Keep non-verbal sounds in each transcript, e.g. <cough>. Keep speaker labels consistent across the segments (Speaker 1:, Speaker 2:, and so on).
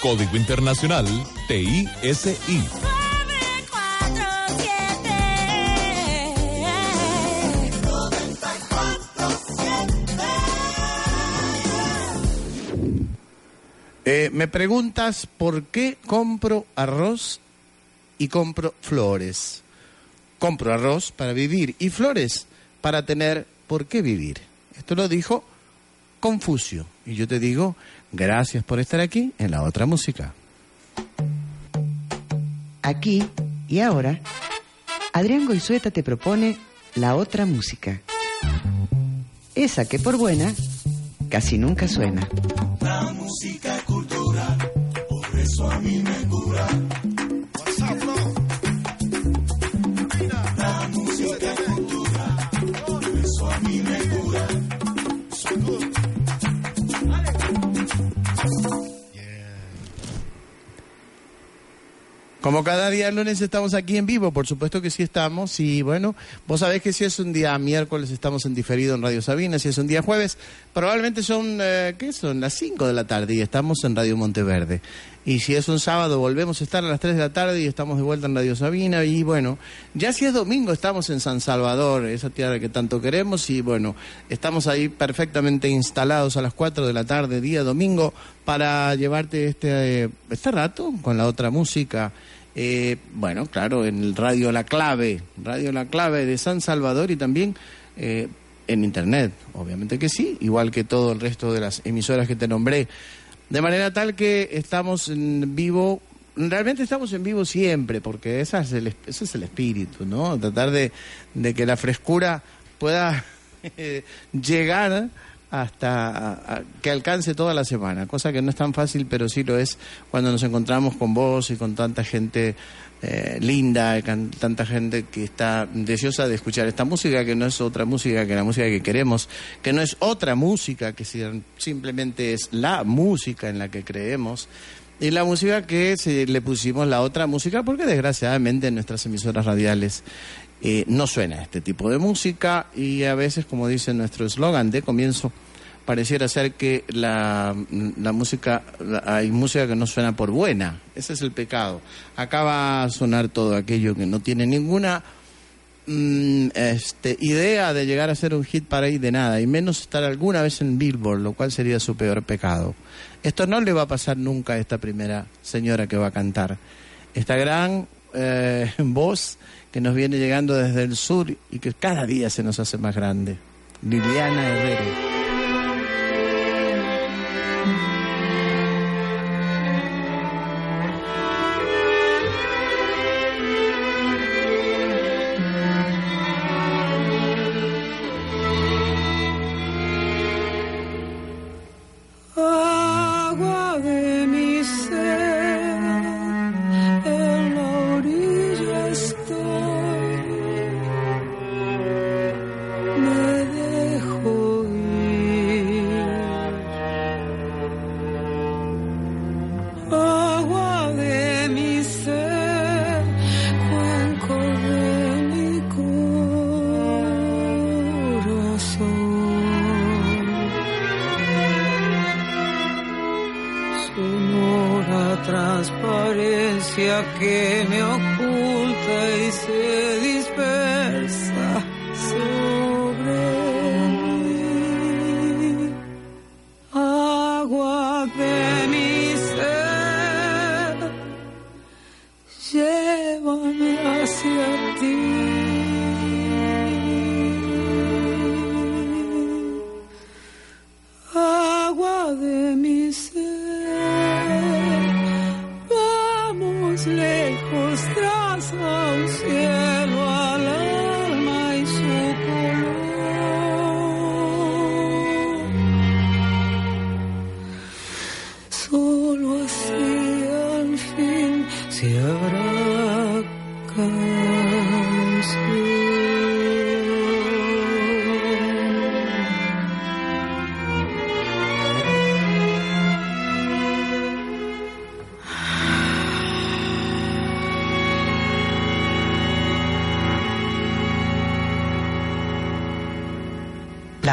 Speaker 1: Código Internacional TISI.
Speaker 2: Eh, me preguntas por qué compro arroz y compro flores. Compro arroz para vivir y flores para tener por qué vivir. Esto lo dijo Confucio. Y yo te digo, gracias por estar aquí en la otra música.
Speaker 3: Aquí y ahora, Adrián Goizueta te propone la otra música. Esa que por buena casi nunca suena.
Speaker 4: La música cultura, por eso a mí me cura.
Speaker 2: Como cada día lunes estamos aquí en vivo, por supuesto que sí estamos. Y bueno, vos sabés que si es un día miércoles estamos en diferido en Radio Sabina, si es un día jueves, probablemente son, eh, ¿qué son? Las 5 de la tarde y estamos en Radio Monteverde. Y si es un sábado, volvemos a estar a las 3 de la tarde y estamos de vuelta en Radio Sabina. Y bueno, ya si es domingo, estamos en San Salvador, esa tierra que tanto queremos. Y bueno, estamos ahí perfectamente instalados a las 4 de la tarde, día domingo, para llevarte este, eh, este rato con la otra música. Eh, bueno, claro, en Radio La Clave, Radio La Clave de San Salvador y también eh, en Internet, obviamente que sí, igual que todo el resto de las emisoras que te nombré. De manera tal que estamos en vivo, realmente estamos en vivo siempre, porque esa es el, ese es el espíritu, ¿no? Tratar de, de que la frescura pueda <laughs> eh, llegar hasta que alcance toda la semana, cosa que no es tan fácil, pero sí lo es cuando nos encontramos con vos y con tanta gente eh, linda, con tanta gente que está deseosa de escuchar esta música, que no es otra música que la música que queremos, que no es otra música, que si- simplemente es la música en la que creemos. Y la música que se, le pusimos la otra música, porque desgraciadamente en nuestras emisoras radiales eh, no suena este tipo de música y a veces, como dice nuestro eslogan de comienzo, pareciera ser que la, la música, hay música que no suena por buena. Ese es el pecado. Acá va a sonar todo aquello que no tiene ninguna mm, este, idea de llegar a ser un hit para ir de nada, y menos estar alguna vez en Billboard, lo cual sería su peor pecado. Esto no le va a pasar nunca a esta primera señora que va a cantar. Esta gran eh, <laughs> voz que nos viene llegando desde el sur y que cada día se nos hace más grande. Liliana Herrera.
Speaker 5: Tras a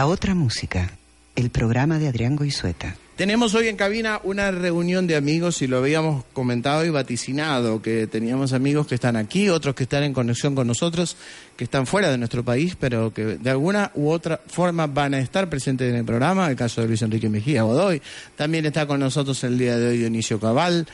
Speaker 3: Otra música. el programa de Adrián Goizueta.
Speaker 2: Tenemos hoy en cabina una reunión de amigos y lo habíamos comentado y vaticinado, que teníamos amigos que están aquí, otros que están en conexión con nosotros, que están fuera de nuestro país, pero que de alguna u otra forma van a estar presentes en el programa, el caso de Luis Enrique Mejía Godoy, también está con nosotros el día de hoy Dionisio Cabal,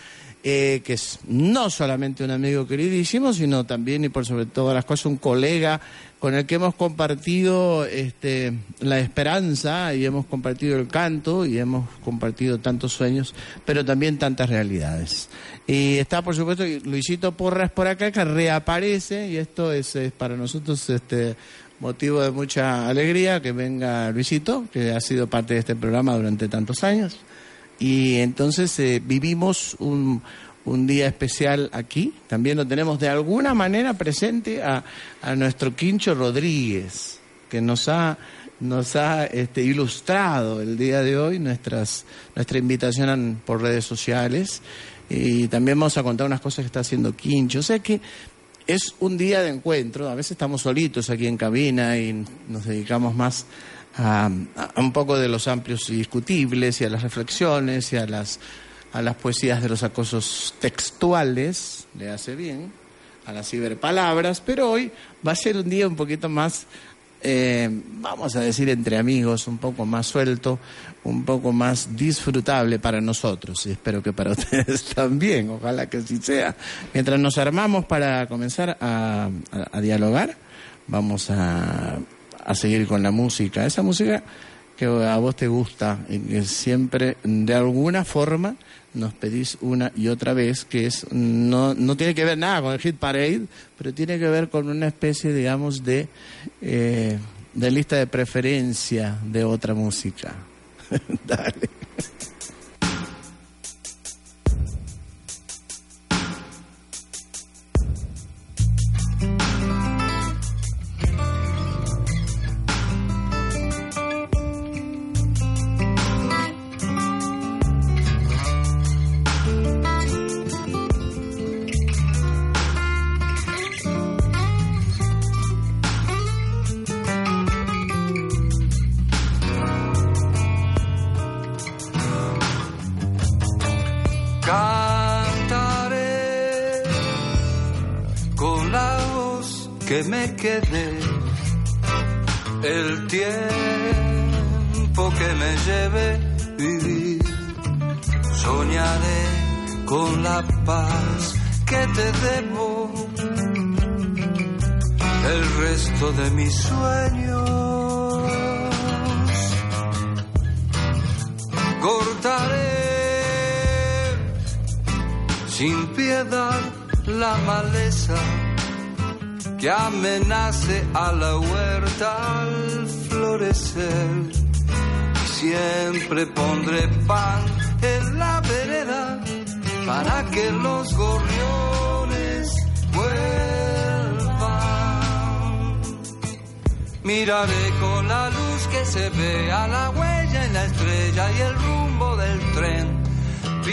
Speaker 2: eh, que es no solamente un amigo queridísimo, sino también y por sobre todas las cosas un colega con el que hemos compartido este, la esperanza y hemos compartido el canto y hemos compartido tantos sueños, pero también tantas realidades. Y está, por supuesto, Luisito Porras por acá, que reaparece, y esto es, para nosotros este motivo de mucha alegría que venga Luisito, que ha sido parte de este programa durante tantos años. Y entonces eh, vivimos un, un día especial aquí. También lo tenemos de alguna manera presente a, a nuestro Quincho Rodríguez, que nos ha, nos ha este, ilustrado el día de hoy nuestras, nuestra invitación por redes sociales. Y también vamos a contar unas cosas que está haciendo Quincho. O sea que es un día de encuentro. A veces estamos solitos aquí en cabina y nos dedicamos más a, a un poco de los amplios y discutibles y a las reflexiones y a las, a las poesías de los acosos textuales, le hace bien, a las ciberpalabras, pero hoy va a ser un día un poquito más, eh, vamos a decir, entre amigos, un poco más suelto, un poco más disfrutable para nosotros y espero que para <laughs> ustedes también, ojalá que así sea. Mientras nos armamos para comenzar a, a- a dialogar, vamos a, a seguir con la música, esa música que a vos te gusta y que siempre de alguna forma nos pedís una y otra vez, que es no, no tiene que ver nada con el Hit Parade, pero tiene que ver con una especie, digamos, de, eh, de lista de preferencia de otra música. <laughs> Dale.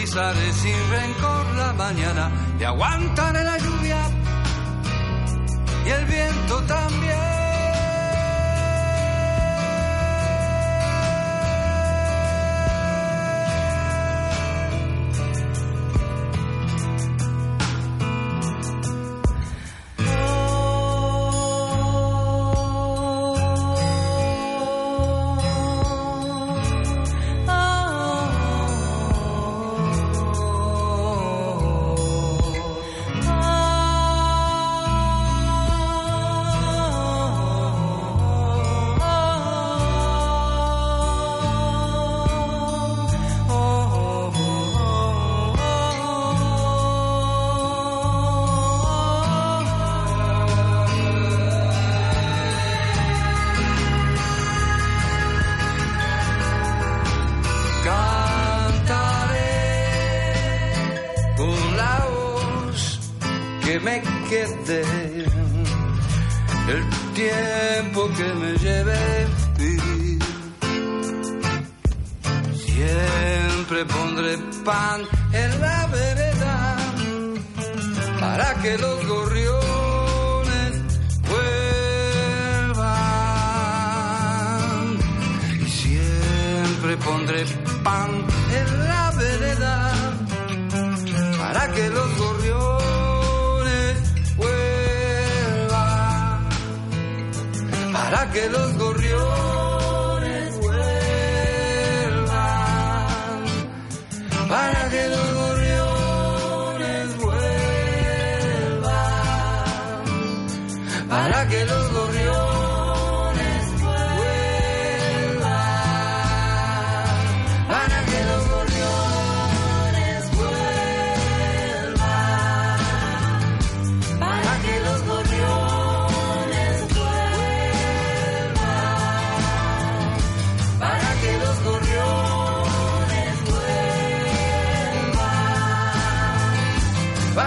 Speaker 6: Pisaré sin rencor la mañana y aguantaré la lluvia y el viento también.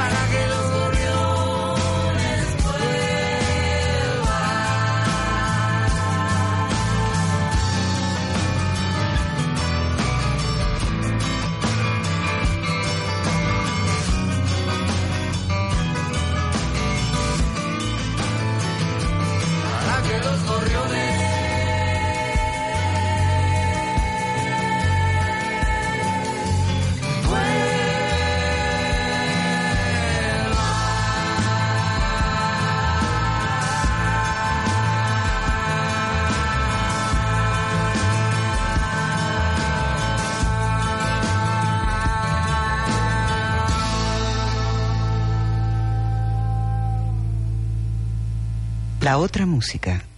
Speaker 6: Para que los
Speaker 7: La
Speaker 3: otra música.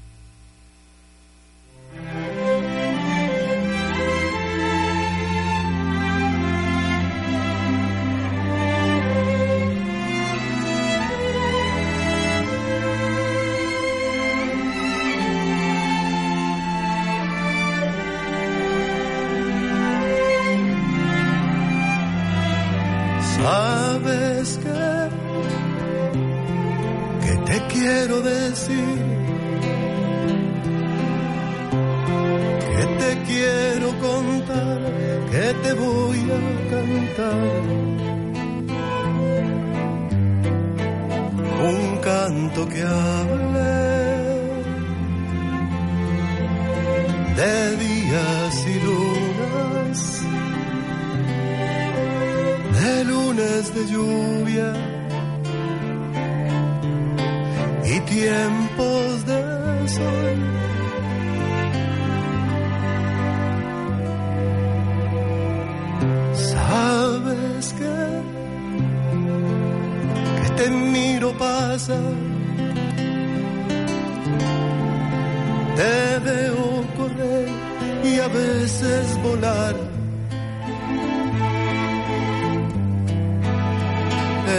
Speaker 8: Volar.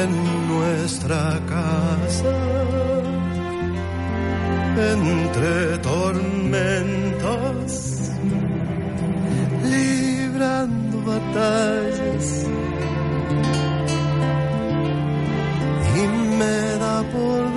Speaker 8: en nuestra casa, entre tormentas, librando batallas. Y me da por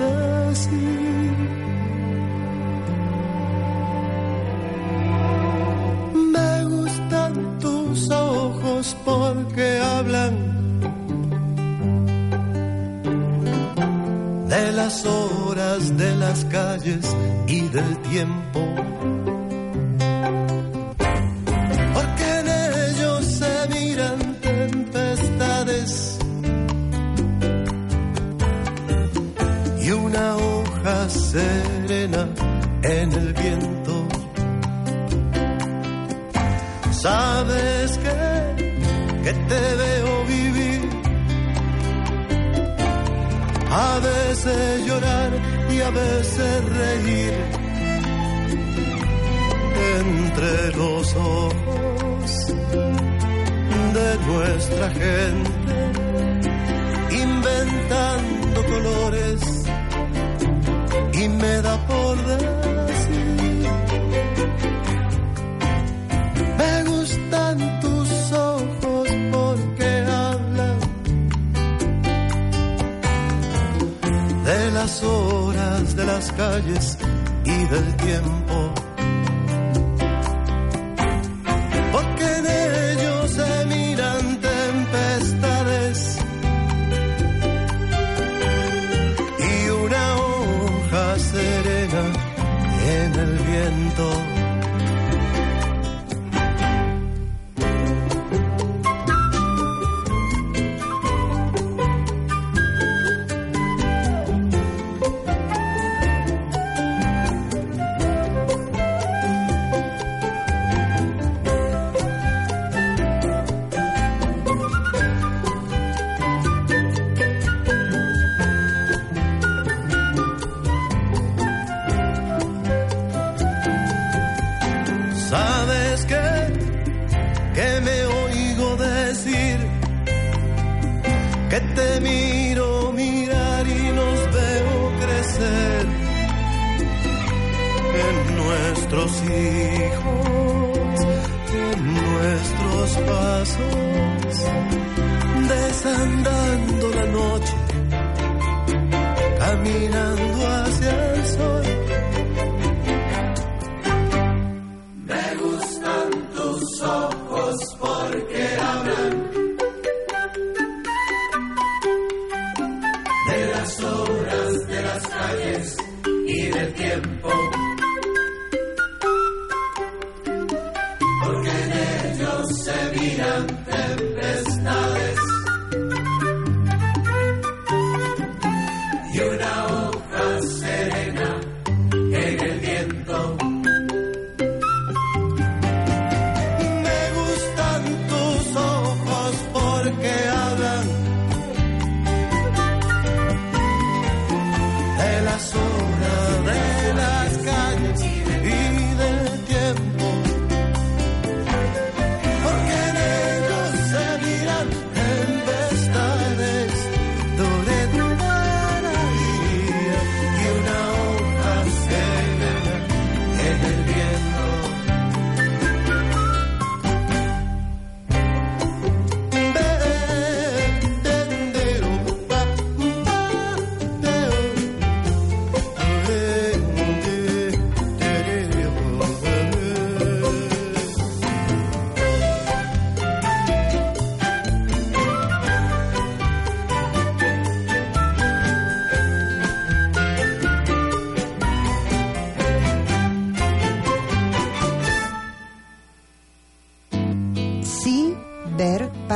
Speaker 8: las horas, de las calles y del tiempo. Porque en ellos se miran tempestades y una hoja serena en el viento. Sabes que, que te veo a veces llorar y a veces reír. Entre los ojos de nuestra gente, inventando colores y me da por decir, me gustan las horas, de las calles y del tiempo.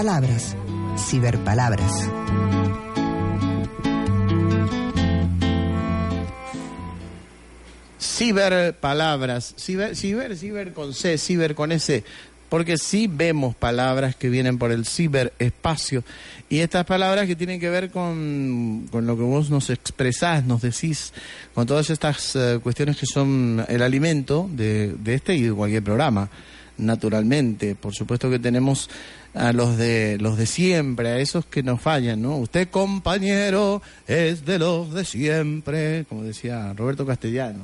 Speaker 3: Palabras. Ciberpalabras.
Speaker 2: Ciberpalabras, ciber, ciber, ciber con C, ciber con S, porque sí vemos palabras que vienen por el ciberespacio y estas palabras que tienen que ver con, con lo que vos nos expresás, nos decís, con todas estas eh, cuestiones que son el alimento de, de este y de cualquier programa naturalmente. Por supuesto que tenemos a los de los de siempre, a esos que nos fallan, ¿no? Usted, compañero, es de los de siempre, como decía Roberto Castellano.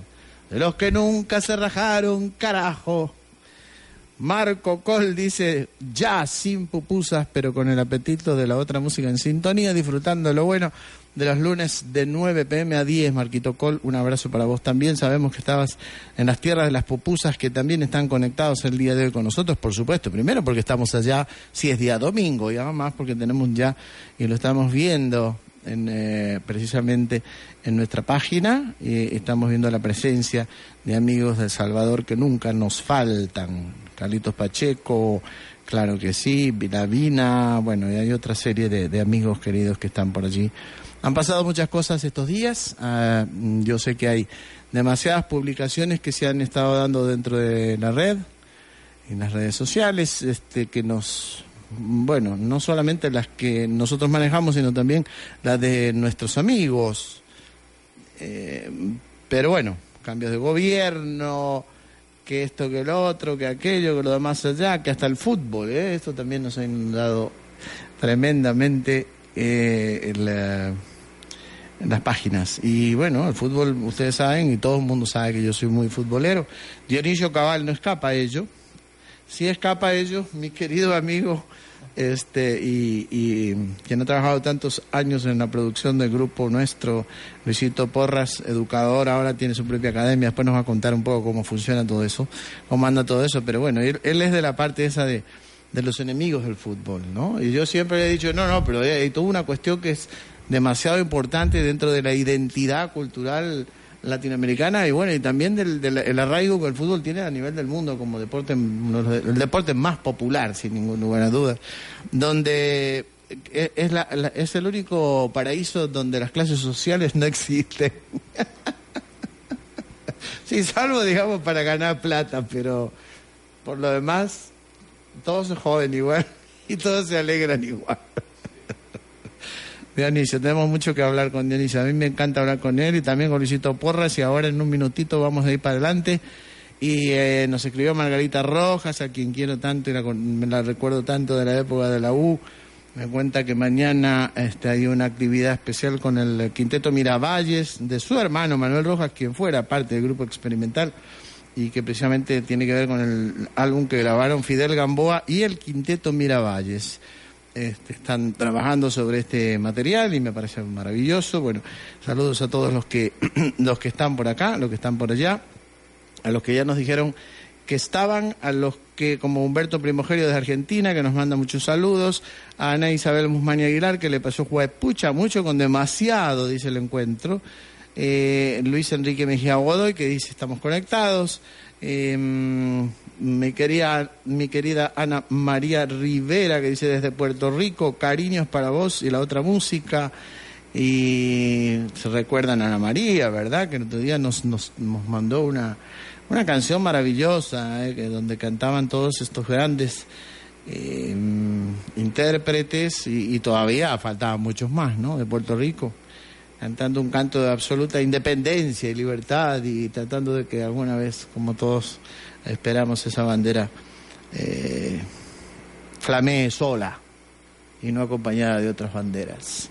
Speaker 2: De los que nunca se rajaron, carajo. Marco Col dice, ya sin pupusas, pero con el apetito de la otra música en sintonía, disfrutando lo bueno de los lunes de 9 pm a 10. Marquito Col, un abrazo para vos también. Sabemos que estabas en las tierras de las pupusas que también están conectados el día de hoy con nosotros, por supuesto. Primero porque estamos allá, si es día domingo, y además porque tenemos ya, y lo estamos viendo en, eh, precisamente en nuestra página, y estamos viendo la presencia de amigos de El Salvador que nunca nos faltan. Carlitos Pacheco, claro que sí, Vinavina, bueno, y hay otra serie de amigos queridos que están por allí. Han pasado muchas cosas estos días. ah, yo sé que hay demasiadas publicaciones que se han estado dando dentro de la red, en las redes sociales, este, que nos, bueno, no solamente las que nosotros manejamos, sino también las de nuestros amigos. Eh, pero bueno, cambios de gobierno, que esto, que lo otro, que aquello, que lo demás allá, que hasta el fútbol, ¿eh? esto también nos ha inundado tremendamente eh, la- en las páginas. Y bueno, el fútbol, ustedes saben, y todo el mundo sabe que yo soy muy futbolero. Dionisio Cabal no escapa a ello. Sí escapa a ello, <laughs> mi querido amigo, este, y, quien ha trabajado tantos años en la producción del grupo nuestro, Luisito Porras, educador, ahora tiene su propia academia, después nos va a contar un poco cómo funciona todo eso, cómo anda todo eso, pero bueno, él es de la parte esa de, de los enemigos del fútbol, ¿no? Y yo siempre le he dicho, no, no, pero hay, toda una cuestión que es demasiado importante dentro de la identidad cultural latinoamericana y bueno, y también del, del el arraigo que el fútbol tiene a nivel del mundo como deporte, el deporte más popular, sin ninguna lugar a dudas, donde es, es la- la- es el único paraíso donde las clases sociales no existen. <laughs> sí, salvo, digamos, para ganar plata, pero por lo demás, todos se joden igual <laughs> y todos se alegran igual. <laughs> Dionisio, tenemos mucho que hablar con Dionisio. A mí me encanta hablar con él y también con Luisito Porras y ahora en un minutito vamos a ir para adelante. Y eh, nos escribió Margarita Rojas, a quien quiero tanto y la, me la recuerdo tanto de la época de la U. Me cuenta que mañana este, hay una actividad especial con el quinteto Miravalles de su hermano Manuel Rojas, quien fuera parte del grupo experimental y que precisamente tiene que ver con el álbum que grabaron Fidel Gamboa y el quinteto Miravalles. Este, están trabajando sobre este material y me parece maravilloso. Bueno, saludos a todos los que <clears throat> los que están por acá, los que están por allá, a los que ya nos dijeron que estaban, a los que, como Humberto Primogerio de Argentina, que nos manda muchos saludos, a Ana Isabel Musmani Aguilar, que le pasó pucha mucho con demasiado, dice el encuentro, eh, Luis Enrique Mejía Godoy, que dice estamos conectados, eh, mi, querida, mi querida Ana María Rivera, que dice desde Puerto Rico, cariños para vos y la otra música. Y se recuerdan a Ana María, ¿verdad? Que el otro día nos, nos, nos mandó una, una canción maravillosa, ¿eh? que donde cantaban todos estos grandes eh, intérpretes y, todavía faltaban muchos más, ¿no? De Puerto Rico, cantando un canto de absoluta independencia y libertad y tratando de que alguna vez, como todos esperamos, esa bandera eh, flamee sola y no acompañada de otras banderas.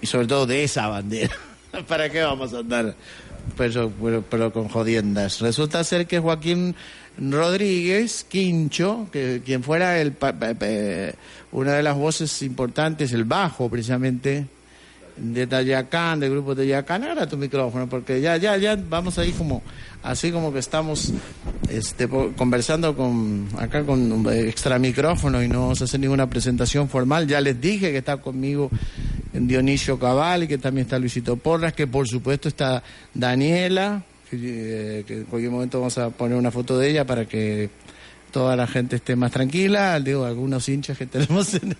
Speaker 2: Y sobre todo de esa bandera. <laughs> ¿Para qué vamos a andar pero, pero, pero, con jodiendas. Resulta ser que Joaquín Rodríguez, Quincho, que quien fuera el, una de las voces importantes, el bajo precisamente, de Tayacán, del grupo Tayacán, ahora tu micrófono, porque ya, ya, ya vamos ahí como, así como que estamos este, conversando con, acá con extra micrófono y no vamos a hacer ninguna presentación formal. Ya les dije que está conmigo Dionisio Cabal y que también está Luisito Porras, que por supuesto está Daniela, eh, que en cualquier momento vamos a poner una foto de ella para que toda la gente esté más tranquila, digo, algunos hinchas que tenemos, en...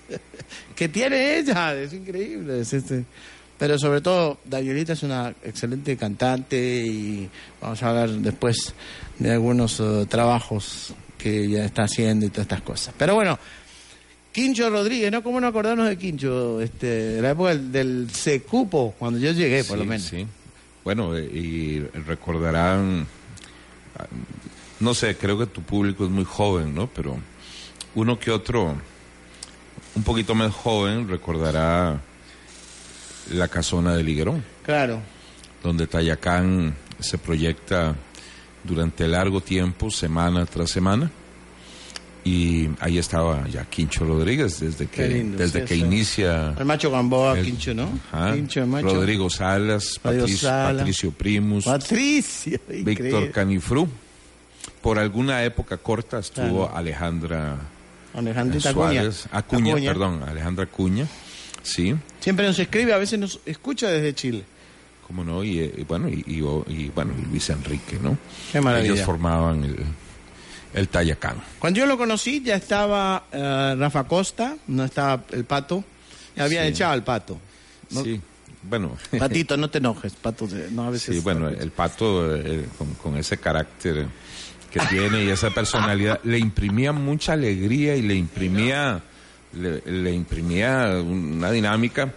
Speaker 2: <laughs> que tiene ella, es increíble, es este... pero sobre todo Danielita es una excelente cantante y vamos a hablar después de algunos uh, trabajos que ella está haciendo y todas estas cosas. Pero bueno, Quincho Rodríguez, ¿no? ¿Cómo no acordarnos de Quincho? Este, de la época del, del Secupo, cuando yo llegué, por
Speaker 9: sí,
Speaker 2: lo menos.
Speaker 9: Sí. Bueno, y recordarán no sé, creo que tu público es muy joven, ¿no? Pero uno que otro, un poquito más joven, recordará la casona de Liguerón.
Speaker 2: Claro.
Speaker 9: Donde Tayacán se proyecta durante largo tiempo, semana tras semana. Y ahí estaba ya Quincho Rodríguez desde que,
Speaker 2: lindo,
Speaker 9: desde
Speaker 2: sí,
Speaker 9: que
Speaker 2: sí.
Speaker 9: inicia.
Speaker 2: El macho Gamboa,
Speaker 9: el-
Speaker 2: Quincho, ¿no?
Speaker 9: Ajá.
Speaker 2: Quincho, el macho.
Speaker 9: Rodrigo Salas, Patricio,
Speaker 2: Salas.
Speaker 9: Patricio Primus,
Speaker 2: Patricia.
Speaker 9: Víctor
Speaker 2: increíble.
Speaker 9: Por alguna época corta estuvo
Speaker 2: Claro.
Speaker 9: Alejandra
Speaker 2: Alejandrita Acuña.
Speaker 9: Suárez, Acuña,
Speaker 2: Acuña.
Speaker 9: perdón, Alejandra Acuña, sí,
Speaker 2: Siempre nos escribe, a veces nos escucha desde Chile.
Speaker 9: cómo no, y, eh, y bueno, y, y- y, bueno, y Luis Enrique, ¿no?
Speaker 2: Qué maravilla.
Speaker 9: Ellos formaban el, el Tayacán.
Speaker 2: Cuando yo lo conocí ya estaba eh, Rafa Costa, no estaba el pato. Ya habían
Speaker 9: Sí.
Speaker 2: echado al pato. No-
Speaker 9: Sí, bueno, <laughs>
Speaker 2: Patito, no te enojes, pato. No, a veces
Speaker 9: sí, bueno, el pato eh, con, con ese carácter que tiene y esa personalidad le imprimía mucha alegría y le imprimía le, le imprimía una dinámica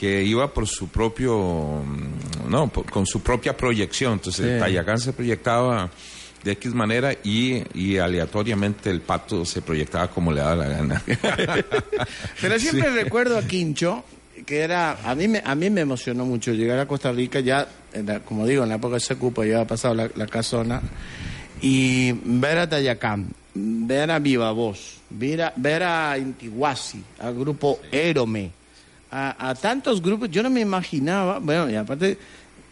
Speaker 9: que iba por su propio mm, no por- con su propia proyección. Entonces
Speaker 2: Sí.
Speaker 9: Tayacán se proyectaba de X manera y, y aleatoriamente el pato se proyectaba como le daba la gana. <laughs>
Speaker 2: Pero siempre recuerdo a Quincho, que era, a mí me, a mí me emocionó mucho llegar a Costa Rica, ya, en la- como digo, en la época de Secupo ya había pasado la, la casona, y ver a Tayacán, ver a Viva Voz, ver a, ver a Intiguasi, al grupo Érome, a, a tantos grupos, yo no me imaginaba, bueno, y aparte,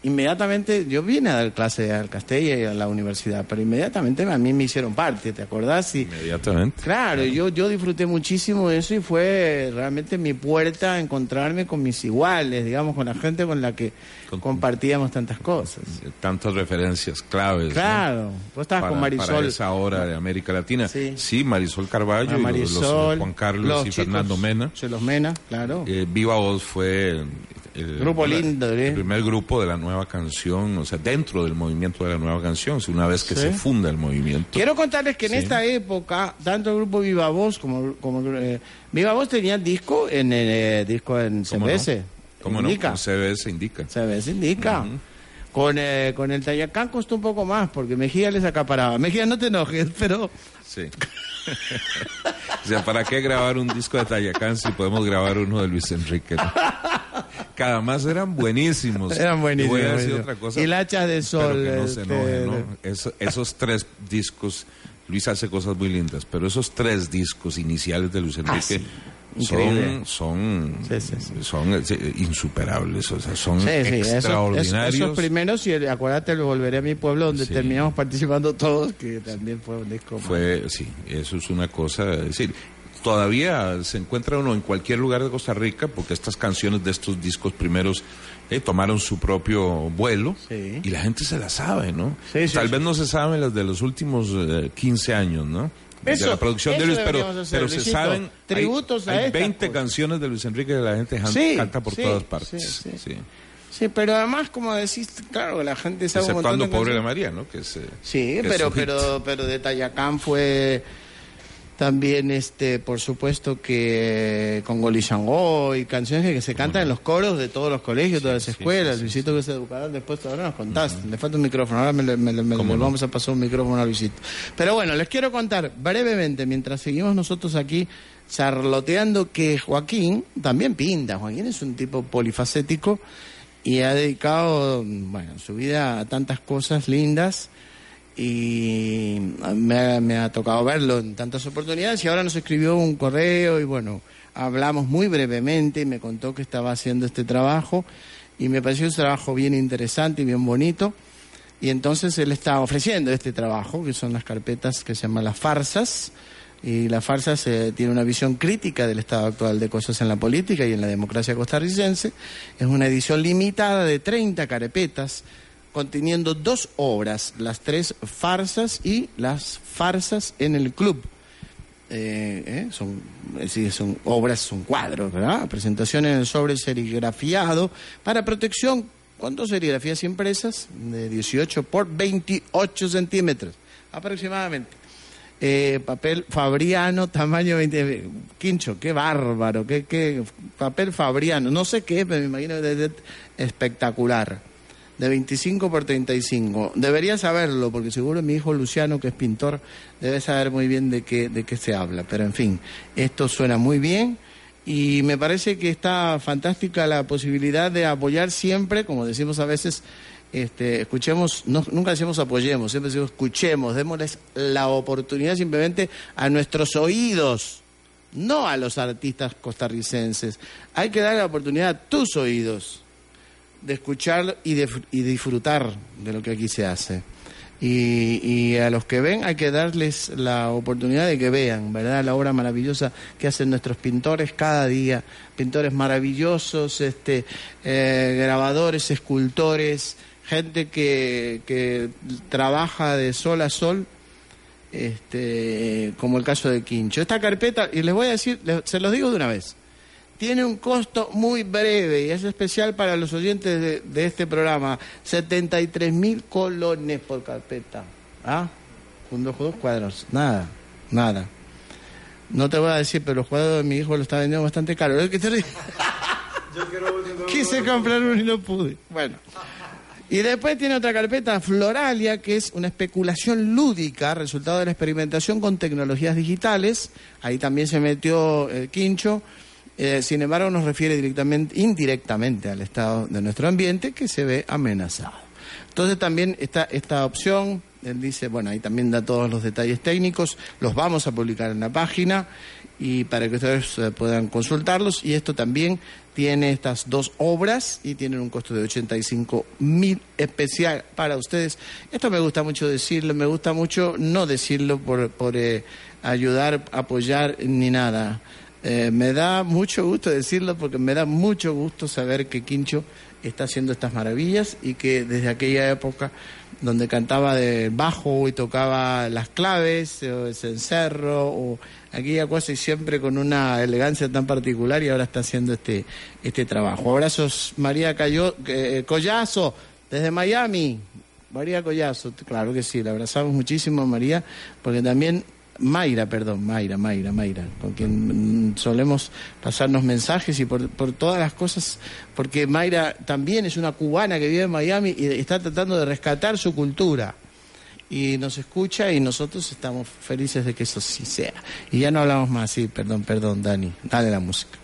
Speaker 2: inmediatamente, yo vine a dar clase al Castella y a la universidad, pero inmediatamente a mí me hicieron parte, ¿te acordás? Y,
Speaker 9: inmediatamente
Speaker 2: Claro, yo, yo disfruté muchísimo de eso y fue realmente mi puerta a encontrarme con mis iguales, digamos, con la gente con la que
Speaker 9: Con-
Speaker 2: compartíamos tantas cosas.
Speaker 9: tantas referencias claves ¿no?
Speaker 2: Claro, vos estabas
Speaker 9: para,
Speaker 2: con Marisol.
Speaker 9: para esa hora de América Latina.
Speaker 2: Sí.
Speaker 9: Marisol Carballo,
Speaker 2: a
Speaker 9: y los-
Speaker 2: Marisol,
Speaker 9: los, Juan Carlos
Speaker 2: los
Speaker 9: y
Speaker 2: chicos,
Speaker 9: Fernando Mena.
Speaker 2: sí, los Mena, claro.
Speaker 9: Eh, Viva Voz fue el,
Speaker 2: Grupo lindo, ¿eh?
Speaker 9: el primer grupo de la nueva canción, o sea, dentro del movimiento de la nueva canción, una vez que
Speaker 2: Sí.
Speaker 9: se funda el movimiento.
Speaker 2: Quiero contarles que en
Speaker 9: Sí.
Speaker 2: esta época, tanto el grupo Viva Voz como, como eh, Viva Voz tenía disco en eh, disco en
Speaker 9: ¿Cómo
Speaker 2: CBS.
Speaker 9: no? ¿Cómo
Speaker 2: Indica.
Speaker 9: no? CBS indica.
Speaker 2: CBS indica. Con, eh, con el Tayacán costó un poco más porque Mejía les acaparaba. Mejía, no te enojes, <laughs> pero
Speaker 9: Sí. O sea, ¿para qué grabar un disco de Tayacán si podemos grabar uno de Luis Enrique? no? Cada más eran buenísimos.
Speaker 2: Eran buenísimos.
Speaker 9: Y voy a decir
Speaker 2: buenísimos.
Speaker 9: otra cosa.
Speaker 2: Y la hacha de sol.
Speaker 9: que no se
Speaker 2: este,
Speaker 9: enoje, ¿no? Eso- esos tres discos, Luis hace cosas muy lindas, pero esos tres discos iniciales de Luis Enrique
Speaker 2: Ah, sí. Increíble.
Speaker 9: son, son,
Speaker 2: Sí, sí, sí.
Speaker 9: son insuperables, o sea, son
Speaker 2: Sí, sí, esos,
Speaker 9: extraordinarios.
Speaker 2: esos primeros, y el- acuérdate, lo volveré a mi pueblo, donde
Speaker 9: Sí.
Speaker 2: terminamos participando todos, que también fue un disco.
Speaker 9: Fue, sí, eso es una cosa, es decir, todavía se encuentra uno en cualquier lugar de Costa Rica, porque estas canciones de estos discos primeros eh, tomaron su propio vuelo
Speaker 2: Sí.
Speaker 9: y la gente se las sabe, ¿no?
Speaker 2: Sí, sí,
Speaker 9: Tal
Speaker 2: sí.
Speaker 9: vez no se saben las de los últimos eh, 15 años, ¿no?
Speaker 2: Eso-
Speaker 9: de la producción de Luis, pero,
Speaker 2: hacer,
Speaker 9: pero se
Speaker 2: Luisito.
Speaker 9: saben. hay-
Speaker 2: Tributos a
Speaker 9: hay,
Speaker 2: estas
Speaker 9: 20
Speaker 2: cosas.
Speaker 9: canciones de Luis Enrique que la gente
Speaker 2: Sí,
Speaker 9: canta por
Speaker 2: sí,
Speaker 9: todas partes.
Speaker 2: sí, sí.
Speaker 9: sí.
Speaker 2: Sí, pero además, como decís, claro, la gente sabe un montón
Speaker 9: Exceptuando
Speaker 2: de
Speaker 9: Pobre de. María, ¿no? Que es,
Speaker 2: Sí,
Speaker 9: que
Speaker 2: pero, pero, pero de Tayacán fue también, este, por supuesto que con Golishangó y canciones que se cantan en los coros de todos los colegios, todas las
Speaker 9: sí,
Speaker 2: escuelas.
Speaker 9: sí,
Speaker 2: Luisito que es educador, después ahora nos contaste. Le falta un micrófono, ahora me, me me a pasar un micrófono a Luisito. Pero bueno, les quiero contar brevemente, mientras seguimos nosotros aquí charloteando, que Joaquín también pinta. Joaquín es un tipo polifacético y ha dedicado, bueno, su vida a tantas cosas lindas y me ha, tocado verlo en tantas oportunidades y ahora nos escribió un correo y bueno, hablamos muy brevemente y me contó que estaba haciendo este trabajo y me pareció un trabajo bien interesante y bien bonito y entonces él está ofreciendo este trabajo que son las carpetas que se llaman las farsas y las farsas eh, tiene una visión crítica del estado actual de cosas en la política y en la democracia costarricense. Es una edición limitada de 30 carpetas conteniendo dos obras, las tres farsas y las farsas en el club. Eh, eh, son, decir, son obras, son cuadros, ¿verdad? Presentación en el sobre serigrafiado para protección con dos serigrafías impresas de 18 por 28 centímetros aproximadamente. Eh, papel fabriano, tamaño 20. Quincho, qué bárbaro, qué, qué papel fabriano. No sé qué pero me imagino que es espectacular. De 25 por 35. Debería saberlo, porque seguro mi hijo Luciano, que es pintor, debe saber muy bien de qué, de qué se habla. Pero en fin, esto suena muy bien. Y me parece que está fantástica la posibilidad de apoyar siempre, como decimos a veces, este, escuchemos, no- nunca decimos apoyemos, siempre decimos escuchemos, démosles la oportunidad simplemente a nuestros oídos, no a los artistas costarricenses. Hay que dar la oportunidad a tus oídos de escuchar y, de, y disfrutar de lo que aquí se hace. Y, y a los que ven hay que darles la oportunidad de que vean, ¿verdad? La obra maravillosa que hacen nuestros pintores cada día, pintores maravillosos, este, eh, grabadores, escultores, gente que, que trabaja de sol a sol, este, como el caso de Quincho. Esta carpeta, y les voy a decir, se los digo de una vez, tiene un costo muy breve y es especial para los oyentes de, de este programa. 73 mil colones por carpeta. ¿Ah? Con dos, dos cuadros. Nada, nada. No te voy a decir, pero los cuadros de mi hijo lo está vendiendo bastante caro. Es que te digo- <laughs> Quise comprar uno y no pude. Bueno. Y después tiene otra carpeta, Floralia, que es una especulación lúdica, resultado de la experimentación con tecnologías digitales. Ahí también se metió el quincho. Eh, sin embargo, nos refiere directamente, indirectamente al estado de nuestro ambiente que se ve amenazado. Entonces también está esta opción, él dice, bueno, ahí también da todos los detalles técnicos, los vamos a publicar en la página y para que ustedes eh, puedan consultarlos. Y esto también tiene estas dos obras y tienen un costo de 85 mil especial para ustedes. Esto me gusta mucho decirlo, me gusta mucho no decirlo por, por eh, ayudar, apoyar ni nada. Eh, me da mucho gusto decirlo porque me da mucho gusto saber que Quincho está haciendo estas maravillas y que desde aquella época donde cantaba de bajo y tocaba las claves o el cencerro o aquella cosa y siempre con una elegancia tan particular y ahora está haciendo este este trabajo. Abrazos María Cayo, eh, Collazo desde Miami. María Collazo, claro que sí, la abrazamos muchísimo María porque también Mayra, perdón, Mayra, Mayra, Mayra, con quien mm, solemos pasarnos mensajes y por, todas las cosas, porque Mayra también es una cubana que vive en Miami y está tratando de rescatar su cultura. Y nos escucha y nosotros estamos felices de que eso sí sea. Y ya no hablamos más, sí, perdón, perdón, Dani, dale la música.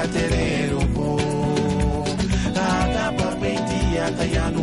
Speaker 10: ya tere roko. Aga bambendi ya tayanu.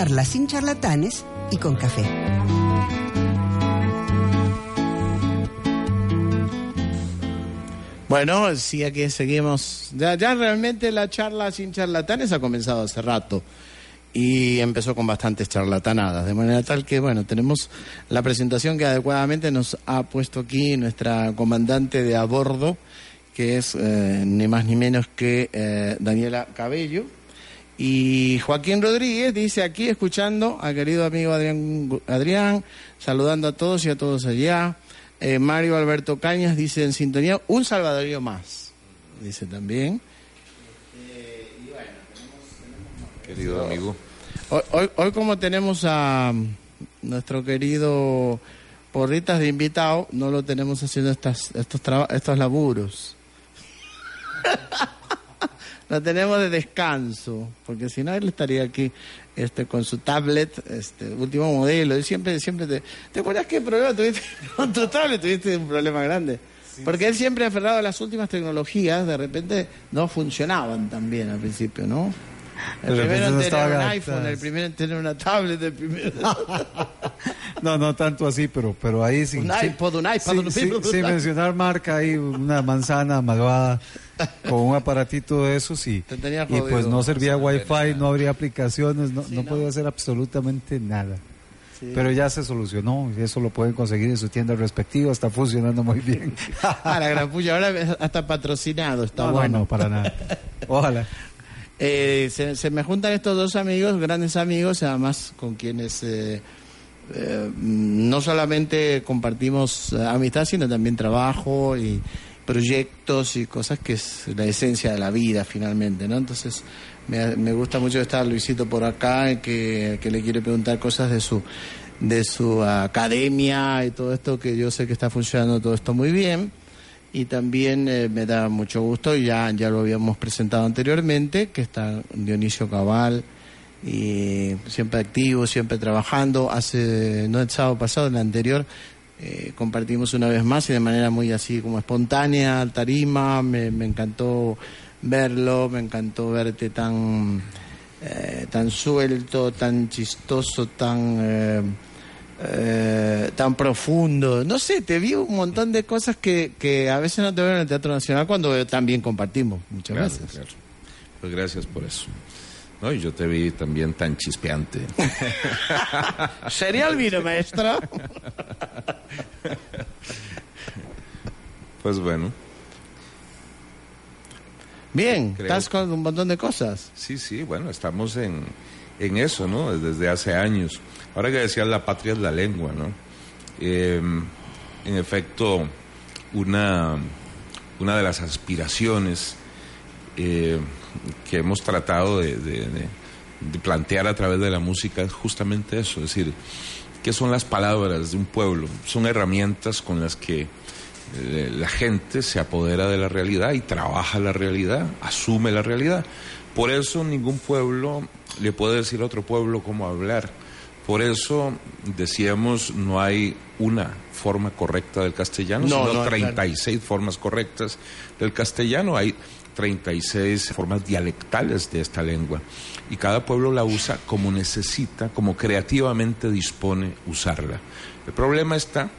Speaker 11: Charlas sin charlatanes y con café.
Speaker 2: Bueno, así que seguimos. Ya, realmente la charla sin charlatanes ha comenzado hace rato y empezó con bastantes charlatanadas, de manera tal que, bueno, tenemos la presentación que adecuadamente nos ha puesto aquí nuestra comandante de a bordo, que es eh, ni más ni menos que eh, Daniela Cabello y Joaquín Rodríguez dice aquí, escuchando a querido amigo Adrián, Adrián saludando a todos y a todos allá. Eh, Mario Alberto Cañas dice en sintonía, un salvadorio más, dice también.
Speaker 9: Querido amigo.
Speaker 2: Hoy, como tenemos a mm, nuestro querido Porritas de invitado, no lo tenemos haciendo estas, estos, traba, estos laburos. <laughs> lo tenemos de descanso, porque si no él estaría aquí este con su tablet, este último modelo. Y siempre, siempre te, ¿te acuerdas qué problema tuviste <laughs> con tu tablet? Tuviste un problema grande. Porque él siempre aferrado a las últimas tecnologías, de repente no funcionaban tan bien al principio, ¿no? El
Speaker 12: repente
Speaker 2: primero en
Speaker 12: no
Speaker 2: tener
Speaker 12: estaban
Speaker 2: un iPhone, el primero en tener una tablet, el primero... <laughs>
Speaker 12: No, no tanto así, pero, pero ahí sí.
Speaker 2: Un
Speaker 12: sí-
Speaker 2: iPod, un iPad,
Speaker 12: sí-
Speaker 2: un-
Speaker 12: sí- Sin mencionar marca, hay una manzana malvada con un aparatito de esos y, y pues no servía wifi, no habría aplicaciones, no, no podía hacer absolutamente nada.
Speaker 2: Sí.
Speaker 12: Pero ya se solucionó, y eso lo pueden conseguir en su tienda respectiva, está funcionando muy bien. <laughs>
Speaker 2: Ah, la gran puya, ahora hasta patrocinado, está
Speaker 12: No, no,
Speaker 2: bueno.
Speaker 12: no, para nada. <laughs> Ojalá.
Speaker 2: Eh, se, se me juntan estos dos amigos, grandes amigos, además con quienes eh, eh, no solamente compartimos eh, amistad, sino también trabajo y proyectos y cosas que es la esencia de la vida finalmente, ¿no? Entonces me, gusta mucho estar Luisito por acá, que, que le quiere preguntar cosas de su de su academia y todo esto que yo sé que está funcionando todo esto muy bien y también eh, me da mucho gusto, ya, ya lo habíamos presentado anteriormente, que está Dionisio Cabal, y siempre activo, siempre trabajando. Hace, no el sábado pasado, el anterior, eh, compartimos una vez más y de manera muy así como espontánea, tarima, me, encantó verlo, me encantó verte tan, eh, tan suelto, tan chistoso, tan... eh, tan profundo. No sé, te vi un montón de cosas que, que a veces no te veo en el Teatro Nacional cuando también compartimos. Muchas
Speaker 9: Claro,
Speaker 2: gracias.
Speaker 9: claro. Pues gracias por eso. No, y yo te vi también tan chispeante. <laughs>
Speaker 2: ¿Sería el vino, maestro? <laughs>
Speaker 9: Pues bueno,
Speaker 2: Bien,
Speaker 9: Creo.
Speaker 2: estás con un montón de cosas.
Speaker 9: sí, sí, bueno, estamos en, en eso, ¿no? Desde hace años. Ahora que decías la patria es la lengua, ¿no? Eh, en efecto, una, una de las aspiraciones eh, que hemos tratado de plantear a través de la música es justamente eso, es decir, ¿qué son las palabras de un pueblo? Son herramientas con las que eh, la gente se apodera de la realidad y trabaja la realidad, asume la realidad. Por eso ningún pueblo le puede decir a otro pueblo cómo hablar. Por eso decíamos no hay una forma correcta del castellano,
Speaker 2: No,
Speaker 9: sino
Speaker 2: no, claro.
Speaker 9: 36 formas correctas del castellano. Hay 36 formas dialectales de esta lengua y cada pueblo la usa como necesita, como creativamente dispone usarla. El problema está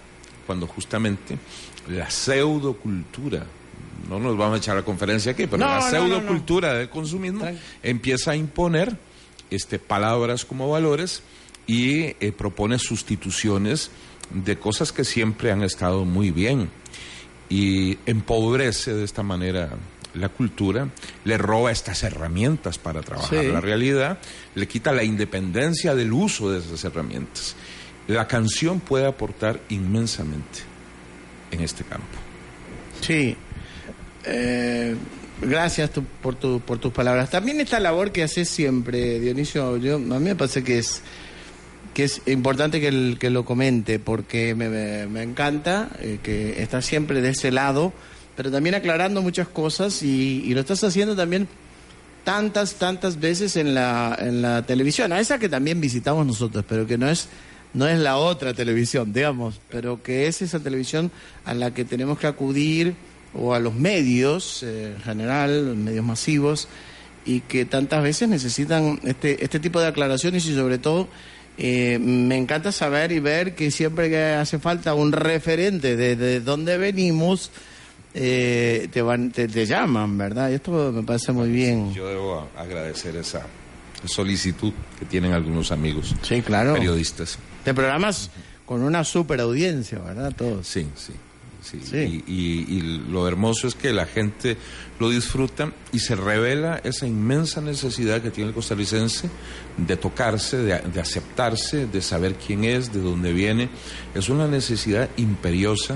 Speaker 9: cuando justamente la pseudocultura, no nos vamos a echar a conferencia aquí, pero
Speaker 2: No,
Speaker 9: la
Speaker 2: no, no,
Speaker 9: pseudocultura del consumismo empieza a imponer este, palabras como valores y eh, propone sustituciones de cosas que siempre han estado muy bien y empobrece de esta manera la cultura, le roba estas herramientas para trabajar
Speaker 2: Sí.
Speaker 9: la realidad, le quita la independencia del uso de esas herramientas. La canción puede aportar inmensamente en este campo.
Speaker 2: Sí. Eh, gracias tu- por, tu, por tus palabras. También esta labor que haces siempre, Dionisio, yo, a mí me parece que es que es importante que, el- que lo comente porque me, me- encanta eh, que estás siempre de ese lado, pero también aclarando muchas cosas y, y lo estás haciendo también tantas, tantas veces en la, en la televisión, a esa que también visitamos nosotros, pero que no es, no es la otra televisión, digamos, pero que es esa televisión a la que tenemos que acudir, o a los medios eh, en general, los medios masivos, y que tantas veces necesitan este, este tipo de aclaraciones y sobre todo eh, me encanta saber y ver que siempre que hace falta un referente de, de dónde venimos, eh, te, van, te, te llaman, ¿verdad? Y esto me parece muy bien.
Speaker 9: Yo debo agradecer esa solicitud que tienen algunos amigos
Speaker 2: Sí, claro.
Speaker 9: periodistas.
Speaker 2: Te programas con una super audiencia, ¿verdad? Todos.
Speaker 9: Sí, sí. Sí.
Speaker 2: Sí.
Speaker 9: Y, y- y lo hermoso es que la gente lo disfruta y se revela esa inmensa necesidad que tiene el costarricense de tocarse, de, de aceptarse, de saber quién es, de dónde viene. Es una necesidad imperiosa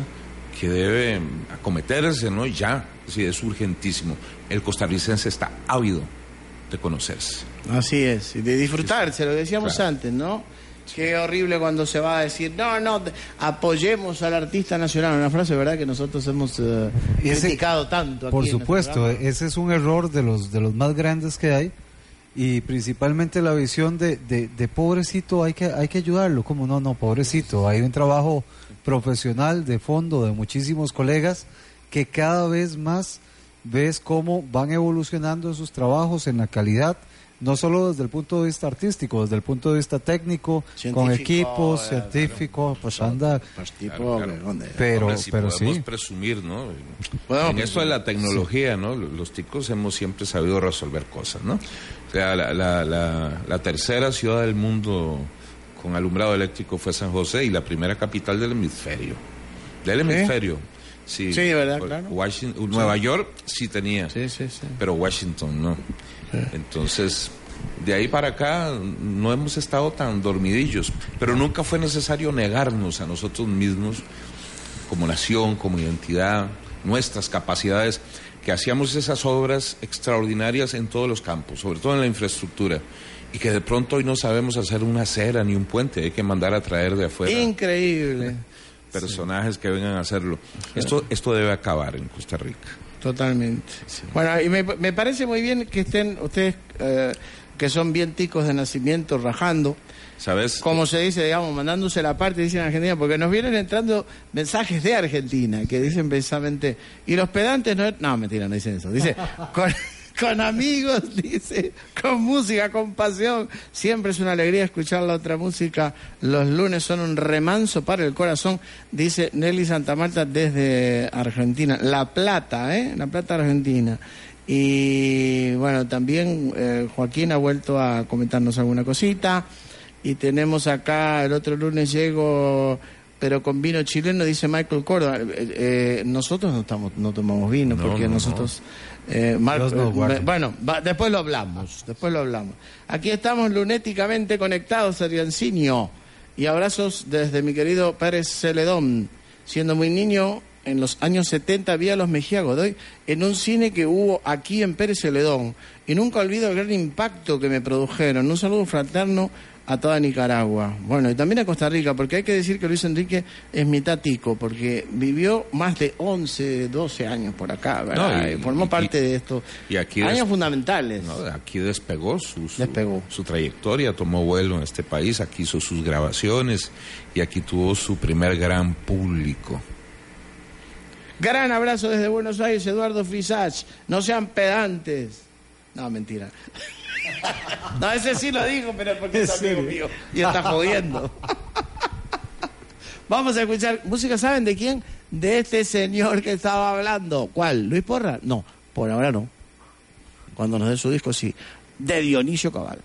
Speaker 9: que debe acometerse, ¿no? Ya, Sí, es urgentísimo. El costarricense está ávido de conocerse.
Speaker 2: Así es, y de disfrutarse, lo decíamos
Speaker 9: Claro.
Speaker 2: antes, ¿no? Qué horrible cuando se va a decir, no, no, apoyemos al artista nacional. Una frase, ¿verdad?, que nosotros hemos eh,
Speaker 12: ese-
Speaker 2: criticado tanto. Aquí
Speaker 12: Por
Speaker 2: en este
Speaker 12: supuesto, ese es un error de los, de los más grandes que hay y principalmente la visión de, de, de pobrecito hay que, hay que ayudarlo, como no, no, pobrecito, hay un trabajo profesional de fondo de muchísimos colegas que cada vez más ves cómo van evolucionando sus trabajos en la calidad, no solo desde el punto de vista artístico, desde el punto de vista técnico, con
Speaker 2: Científico,
Speaker 12: equipos,
Speaker 2: eh,
Speaker 12: científicos, pues anda,
Speaker 2: Pues, tipo,
Speaker 9: Claro, claro.
Speaker 2: ¿dónde?
Speaker 12: pero,
Speaker 9: Hombre, si
Speaker 12: pero
Speaker 9: podemos
Speaker 12: sí.
Speaker 9: presumir, ¿no? En esto de la tecnología, ¿no? Los ticos hemos siempre sabido resolver cosas, ¿no? O sea, la, la, la, la tercera ciudad del mundo con alumbrado eléctrico fue San José y la primera capital del hemisferio. Del hemisferio. Sí,
Speaker 2: Sí, ¿verdad?
Speaker 9: Pues,
Speaker 2: Claro.
Speaker 9: Washington, Nueva York sí tenía,
Speaker 2: Sí, sí, sí.
Speaker 9: pero Washington no. Entonces, de ahí para acá no hemos estado tan dormidillos, pero nunca fue necesario negarnos a nosotros mismos como nación, como identidad, nuestras capacidades, que hacíamos esas obras extraordinarias en todos los campos, sobre todo en la infraestructura, y que de pronto hoy no sabemos hacer una acera ni un puente, hay que mandar a traer de afuera
Speaker 2: Increíble, <laughs>
Speaker 9: personajes que vengan a hacerlo. Esto, esto debe acabar en Costa Rica.
Speaker 2: Totalmente. Bueno, y me, me parece muy bien que estén ustedes, eh, que son bien ticos de nacimiento, rajando.
Speaker 9: ¿Sabes?
Speaker 2: como se dice, digamos, mandándose la parte, dicen en Argentina, porque nos vienen entrando mensajes de Argentina que dicen precisamente, y los pedantes no, no, mentira, no dicen eso, dice, <laughs> con, con amigos, <laughs> dice, con música, con pasión, siempre es una alegría escuchar la otra música, los lunes son un remanso para el corazón, dice Nelly Santa Marta desde Argentina, La Plata, ¿eh? La Plata, Argentina. Y bueno, también eh, Joaquín ha vuelto a comentarnos alguna cosita. Y tenemos acá, el otro lunes llego, pero con vino chileno, dice Michael Córdoba. Eh, eh, nosotros no, estamos, no tomamos vino,
Speaker 9: No,
Speaker 2: porque
Speaker 9: no,
Speaker 2: nosotros... eh, eh, bueno, va- después lo hablamos, después lo hablamos. Aquí estamos lunéticamente conectados, Ariancinio. Y abrazos desde mi querido Pérez Celedón. Siendo muy niño, en los años 70 vi a los Mejía Godoy en un cine que hubo aquí en Pérez Celedón. Y nunca olvido el gran impacto que me produjeron. Un saludo fraterno a toda Nicaragua. Bueno, y también a Costa Rica, porque hay que decir que Luis Enrique es mitad tico, porque vivió más de 11, 12 años por acá, ¿verdad?
Speaker 9: No, y-
Speaker 2: formó
Speaker 9: y-
Speaker 2: parte de estos años fundamentales.
Speaker 9: ¿no? Aquí despegó su, su,
Speaker 2: Despegó.
Speaker 9: su trayectoria, tomó vuelo en este país, aquí hizo sus grabaciones y aquí tuvo su primer gran público.
Speaker 2: Gran abrazo desde Buenos Aires, Eduardo Frisach. No sean pedantes. No, mentira. <laughs> no, ese sí lo dijo, pero porque es amigo mío. Y está jodiendo. <laughs> Vamos a escuchar música, ¿saben de quién? De este señor que estaba hablando. ¿Cuál? ¿Luis Porra? No, por ahora no. Cuando nos dé su disco, sí. De Dionisio Cabal.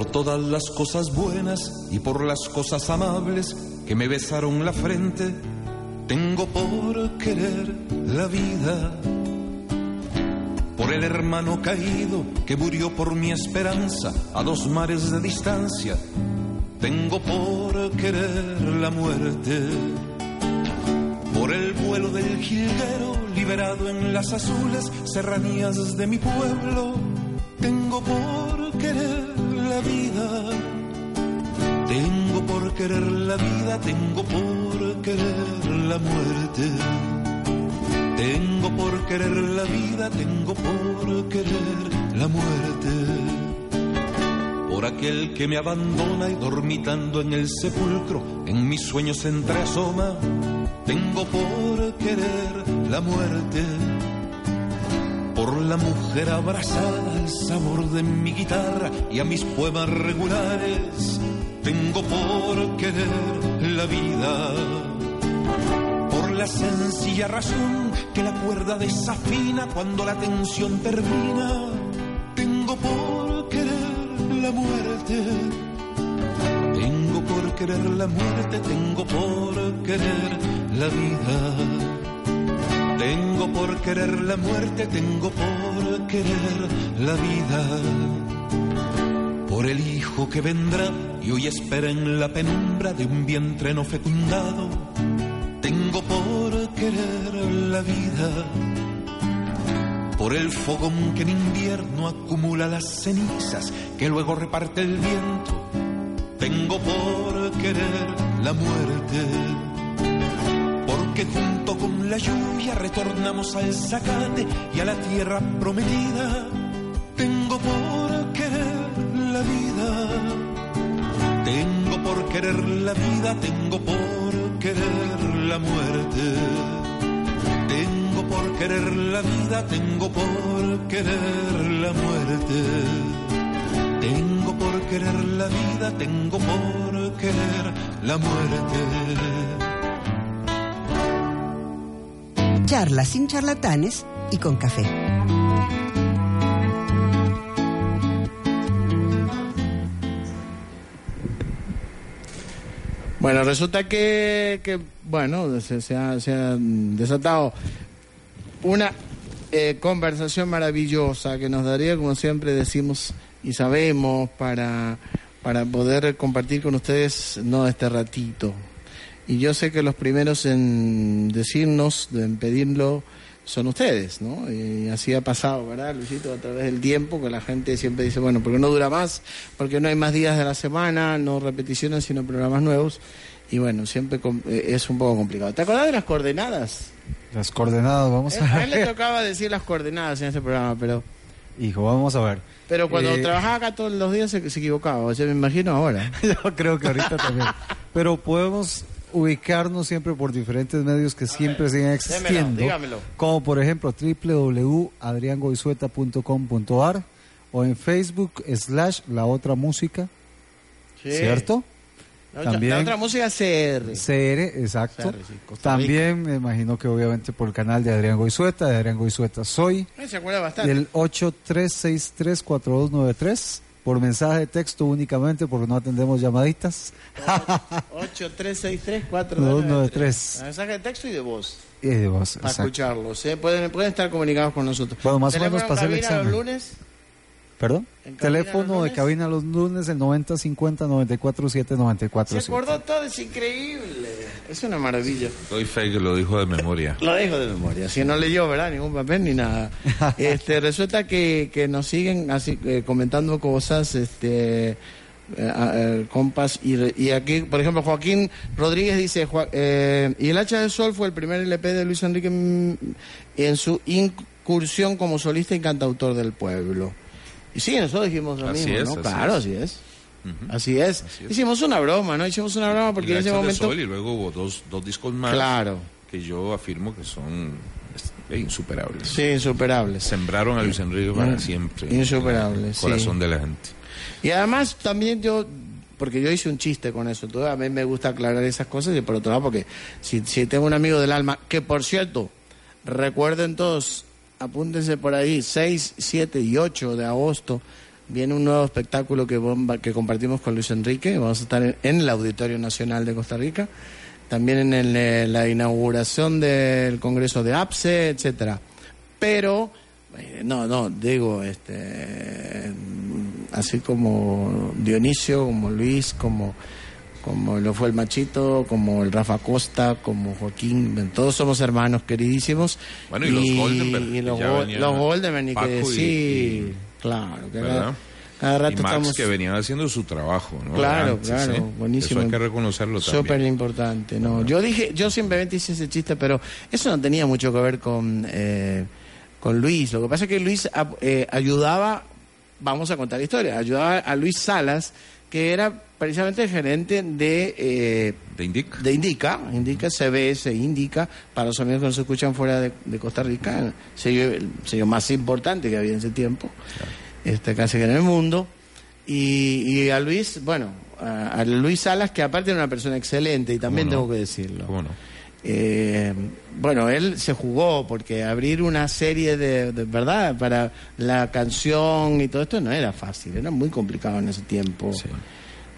Speaker 13: Por todas las cosas buenas y por las cosas amables que me besaron la frente, tengo por querer la vida. Por el hermano caído que murió por mi esperanza a dos mares de distancia, tengo por querer la muerte. Por el vuelo del jilguero liberado en las azules serranías de mi pueblo, tengo por querer la vida. Tengo por querer la vida, tengo por querer la muerte. Tengo por querer la vida, tengo por querer la muerte. Por aquel que me abandona y dormitando en el sepulcro, en mis sueños se entreasoma, tengo por querer la muerte. Por la mujer abrazada, el sabor de mi guitarra y a mis poemas regulares, tengo por querer la vida. Por la sencilla razón que la cuerda desafina cuando la tensión termina, tengo por querer la muerte. Tengo por querer la muerte, tengo por querer la vida. Tengo por querer la muerte, tengo por querer la vida. por el hijo que vendrá y hoy espera en la penumbra de un vientre no fecundado. Tengo por querer la vida, por el fogón que en invierno acumula las cenizas que luego reparte el viento. Tengo por querer la muerte, porque junto con la lluvia retornamos al zacate y a la tierra prometida. Tengo por querer la vida, tengo por querer la vida, tengo por querer la muerte. Tengo por querer la vida, tengo por querer la muerte. Tengo por querer la vida, tengo por querer la muerte.
Speaker 11: Charla sin charlatanes y con café.
Speaker 2: Bueno, resulta que, que bueno, se, se ha, se ha desatado una eh, conversación maravillosa que nos daría, como siempre decimos y sabemos, para, para poder compartir con ustedes no este ratito. Y yo sé que los primeros en decirnos, en pedirlo, son ustedes, ¿no? Y así ha pasado, ¿verdad, Luisito? A través del tiempo, que la gente siempre dice, bueno, porque no dura más, porque no hay más días de la semana, no repeticiones, sino programas nuevos. Y bueno, siempre eh, es un poco complicado. ¿Te acordás de las coordenadas?
Speaker 12: Las coordenadas, vamos
Speaker 2: Eh, A
Speaker 12: a
Speaker 2: él le
Speaker 12: ver.
Speaker 2: tocaba decir las coordenadas en ese programa, pero
Speaker 12: Hijo, vamos a ver.
Speaker 2: pero cuando
Speaker 12: Eh,
Speaker 2: trabajaba acá todos los días se, se equivocaba. O sea, me imagino ahora. <laughs>
Speaker 12: Yo creo que ahorita también. Pero podemos ubicarnos siempre por diferentes medios que siempre siguen existiendo.
Speaker 2: dígamelo.
Speaker 12: Como por ejemplo www.adriangoizueta.com.ar o en Facebook slash la otra música,
Speaker 2: Sí.
Speaker 12: ¿cierto?
Speaker 2: La otra,
Speaker 12: También-
Speaker 2: la otra música CR.
Speaker 12: CR, exacto.
Speaker 2: CR, sí.
Speaker 12: También me imagino que obviamente por el canal de Adrián Goizueta, de Adrián Goizueta Soy,
Speaker 2: Se acuerda bastante.
Speaker 12: del 83634293 por mensaje de texto únicamente porque no atendemos llamaditas.
Speaker 2: 8363 Mensaje de texto y de voz.
Speaker 12: Y de voz,
Speaker 2: Para
Speaker 12: exacto.
Speaker 2: escucharlos. ¿eh? Pueden, pueden estar comunicados con nosotros.
Speaker 12: Bueno, más o menos pasé el examen.
Speaker 2: los lunes.
Speaker 12: ¿Perdón?
Speaker 2: ¿En cabina los
Speaker 12: Teléfono de cabina los lunes, el 90 50 94 7 94
Speaker 2: Se acordó todo, es increíble. Es una maravilla.
Speaker 9: Doy fe que lo dijo de memoria.
Speaker 2: Lo dejo de memoria. Si no leyó, ¿verdad? Ningún papel ni nada. <laughs> Este, resulta que, que nos siguen así eh, comentando cosas, este, eh, eh, compas. Y, re- y aquí, por ejemplo, Joaquín Rodríguez dice: Joa- eh, Y el Hacha del Sol fue el primer LP de Luis Enrique en su incursión como solista y cantautor del pueblo. Y sí, nosotros dijimos lo
Speaker 9: Así
Speaker 2: mismo,
Speaker 9: es,
Speaker 2: ¿no?
Speaker 9: así
Speaker 2: claro,
Speaker 9: es.
Speaker 2: así es. Así es.
Speaker 9: Así es.
Speaker 2: Hicimos una broma, ¿no? Hicimos una broma porque en ese momento.
Speaker 9: Sol, y luego hubo dos, dos discos más
Speaker 2: Claro.
Speaker 9: que yo afirmo que son eh, insuperables.
Speaker 2: Sí, insuperables.
Speaker 9: Sembraron a Luis Enrique para
Speaker 2: Mm,
Speaker 9: siempre.
Speaker 2: insuperables, sí.
Speaker 9: Corazón de la gente.
Speaker 2: Y además también yo, porque yo hice un chiste con eso, todo, a mí me gusta aclarar esas cosas y por otro lado, porque si, si tengo un amigo del alma, que por cierto, recuerden todos, apúntense por ahí, 6, 7 y 8 de agosto, viene un nuevo espectáculo que, bomba, que compartimos con Luis Enrique, vamos a estar en, el Auditorio Nacional de Costa Rica, también en el, eh, la inauguración del Congreso de APSE, etcétera. Pero, eh, no, no, digo, este, así como Dionisio, como Luis, como, como lo fue el Machito, como el Rafa Costa, como Joaquín, todos somos hermanos queridísimos.
Speaker 9: Bueno, y los Goldenberg,
Speaker 2: y los,
Speaker 9: venían
Speaker 2: los Goldenberg, ni que decir,
Speaker 9: y-
Speaker 2: claro, cada, rato
Speaker 9: y Max
Speaker 2: estamos...
Speaker 9: que venían haciendo su trabajo, ¿no?
Speaker 2: Claro,
Speaker 9: Antes,
Speaker 2: claro,
Speaker 9: ¿eh?
Speaker 2: buenísimo.
Speaker 9: Eso hay que reconocerlo también.
Speaker 2: Súper importante, no. Yo dije, yo simplemente hice ese chiste, pero eso no tenía mucho que ver con, eh, con Luis. Lo que pasa es que Luis eh, ayudaba, vamos a contar la historia, ayudaba a Luis Salas, que era precisamente el gerente de, eh,
Speaker 9: ¿Te indica?
Speaker 2: de Indica, Indica CBS, Indica, para los amigos que nos escuchan fuera de, de Costa Rica, el sello, el sello más importante que había en ese tiempo, este, casi que en el mundo. Y, y a Luis, bueno, a, a Luis Salas, que aparte era una persona excelente, y también tengo que decirlo.
Speaker 9: ¿Cómo no?
Speaker 2: Eh, bueno, él se jugó porque abrir una serie de, de verdad para la canción y todo esto no era fácil, era muy complicado en ese tiempo.
Speaker 9: Sí.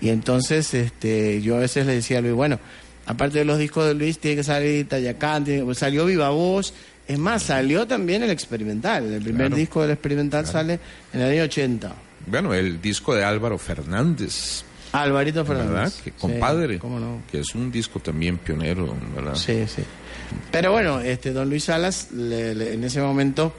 Speaker 2: Y entonces, este, yo a veces le decía a Luis, bueno, aparte de los discos de Luis, tiene que salir Tayacán, tiene- pues salió Viva Voz, es más, salió también el experimental, el primer
Speaker 9: Claro.
Speaker 2: disco del experimental sale en el año 80.
Speaker 9: bueno, el disco de Álvaro Fernández.
Speaker 2: Alvarito
Speaker 9: ¿verdad?
Speaker 2: Fernández.
Speaker 9: Que,
Speaker 2: Sí,
Speaker 9: compadre,
Speaker 2: cómo no.
Speaker 9: que es un disco también pionero, ¿verdad?
Speaker 2: Sí, sí. Pero bueno, este don Luis Salas, le- le- en ese momento,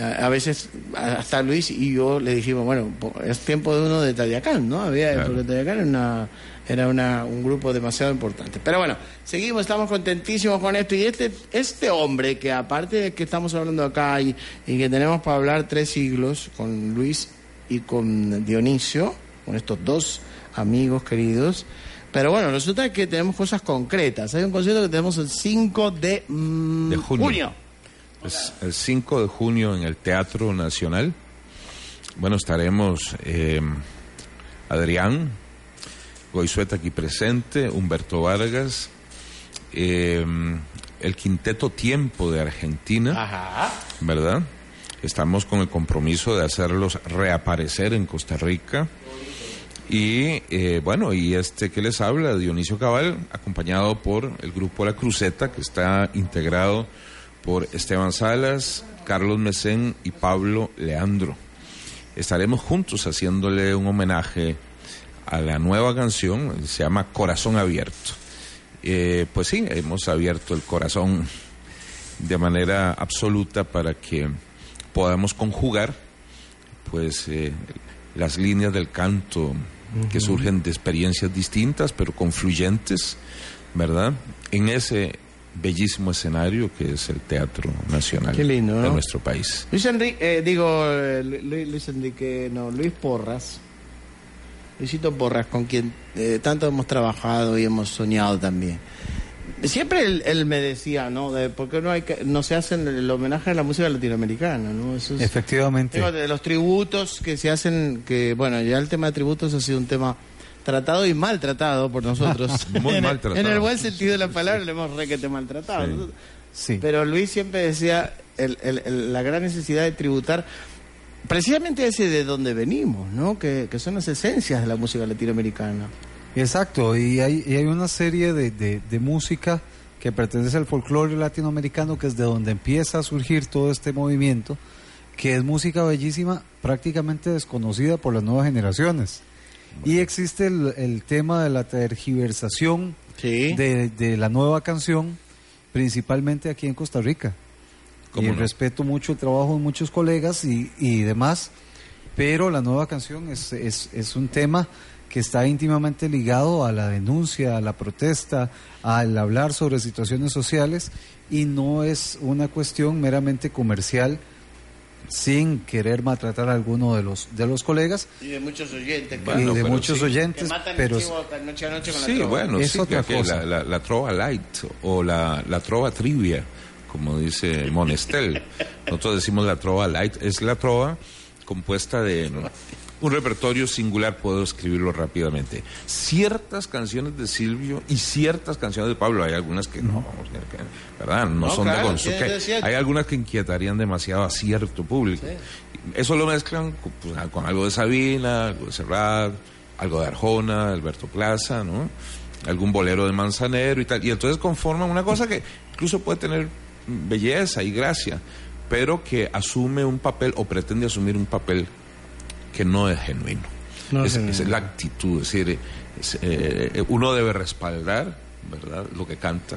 Speaker 2: a, a veces, hasta Luis y yo le dijimos, bueno, es tiempo de uno de Tadiacán, ¿no? Había,
Speaker 9: Claro.
Speaker 2: porque Tadiacán era, una, era una, un grupo demasiado importante. Pero bueno, seguimos, estamos contentísimos con esto. Y este, este hombre, que aparte de que estamos hablando acá y, y que tenemos para hablar tres siglos con Luis y con Dionisio, con estos dos amigos queridos, pero bueno, resulta que tenemos cosas concretas. Hay un concierto que tenemos el 5 de, mm,
Speaker 9: De junio. El 5 de junio en el Teatro Nacional. Bueno, estaremos eh, Adrián, Goizueta aquí presente, Humberto Vargas, eh, el Quinteto Tiempo de Argentina,
Speaker 2: Ajá.
Speaker 9: ¿verdad? Estamos con el compromiso de hacerlos reaparecer en Costa Rica. Y eh, bueno, y este que les habla, Dionisio Cabal, acompañado por el grupo La Cruceta, que está integrado por Esteban Salas, Carlos Mesén y Pablo Leandro. Estaremos juntos haciéndole un homenaje a la nueva canción, se llama Corazón Abierto. Eh, pues sí, hemos abierto el corazón de manera absoluta para que podamos conjugar pues eh, las líneas del canto que surgen de experiencias distintas pero confluyentes, ¿verdad? En ese bellísimo escenario que es el Teatro Nacional
Speaker 2: Qué lindo,
Speaker 9: de nuestro país.
Speaker 2: Luis Enrique, eh, digo, eh, Lu- Lu- Luis Enrique, no, Luis Porras. Luisito Porras, con quien eh, tanto hemos trabajado y hemos soñado también. Siempre él, él me decía, ¿no? De por qué no, hay que, no se hacen el homenaje a la música latinoamericana, ¿no? Eso es-
Speaker 12: Efectivamente.
Speaker 2: Digo, de los tributos que se hacen, que bueno, ya el tema de tributos ha sido un tema tratado y maltratado por nosotros. <laughs>
Speaker 9: Muy
Speaker 2: en, el-
Speaker 9: maltratado.
Speaker 2: En el buen sentido de la palabra, le hemos requete maltratado.
Speaker 9: Sí.
Speaker 12: Sí.
Speaker 2: Pero Luis siempre decía el- el- el- la gran necesidad de tributar precisamente ese de donde venimos, ¿no? Que, que son las esencias de la música latinoamericana.
Speaker 12: Exacto, y hay, y hay una serie de, de- de música que pertenece al folclore latinoamericano, que es de donde empieza a surgir todo este movimiento, que es música bellísima, prácticamente desconocida por las nuevas generaciones. Y existe el, el tema de la tergiversación de, de la nueva canción, principalmente aquí en Costa Rica.
Speaker 9: ¿Cómo
Speaker 12: Y
Speaker 9: no?
Speaker 12: respeto mucho el trabajo de muchos colegas y, y demás, pero la nueva canción es, es, es un tema que está íntimamente ligado a la denuncia, a la protesta, al hablar sobre situaciones sociales y no es una cuestión meramente comercial sin querer maltratar a alguno de los de los colegas
Speaker 2: Y de muchos oyentes.
Speaker 12: y de muchos
Speaker 9: sí.
Speaker 12: oyentes,
Speaker 2: Que matan
Speaker 12: pero
Speaker 2: chivo noche a noche con la
Speaker 9: Sí,
Speaker 2: trova.
Speaker 9: bueno,
Speaker 12: Es
Speaker 9: sí,
Speaker 12: otra
Speaker 9: que- que
Speaker 12: cosa.
Speaker 9: La, la- la trova light o la, la trova trivia, como dice Monestel. <laughs> Nosotros decimos la trova light, es la trova compuesta de un repertorio singular, puedo escribirlo rápidamente. Ciertas canciones de Silvio y ciertas canciones de Pablo, hay algunas que no, ¿verdad? No,
Speaker 2: No,
Speaker 9: son
Speaker 2: claro,
Speaker 9: de consumo. Hay algunas que inquietarían demasiado a cierto público. Eso lo mezclan con, pues, con algo de Sabina, algo de Serrat, algo de Arjona, Alberto Plaza, ¿no? Algún bolero de Manzanero y tal. Y entonces conforman una cosa que incluso puede tener belleza y gracia, pero que asume un papel o pretende asumir un papel que no es genuino.
Speaker 2: No es
Speaker 9: es,
Speaker 2: genuino.
Speaker 9: es la actitud, es decir, es, eh, uno debe respaldar, ¿verdad?, lo que canta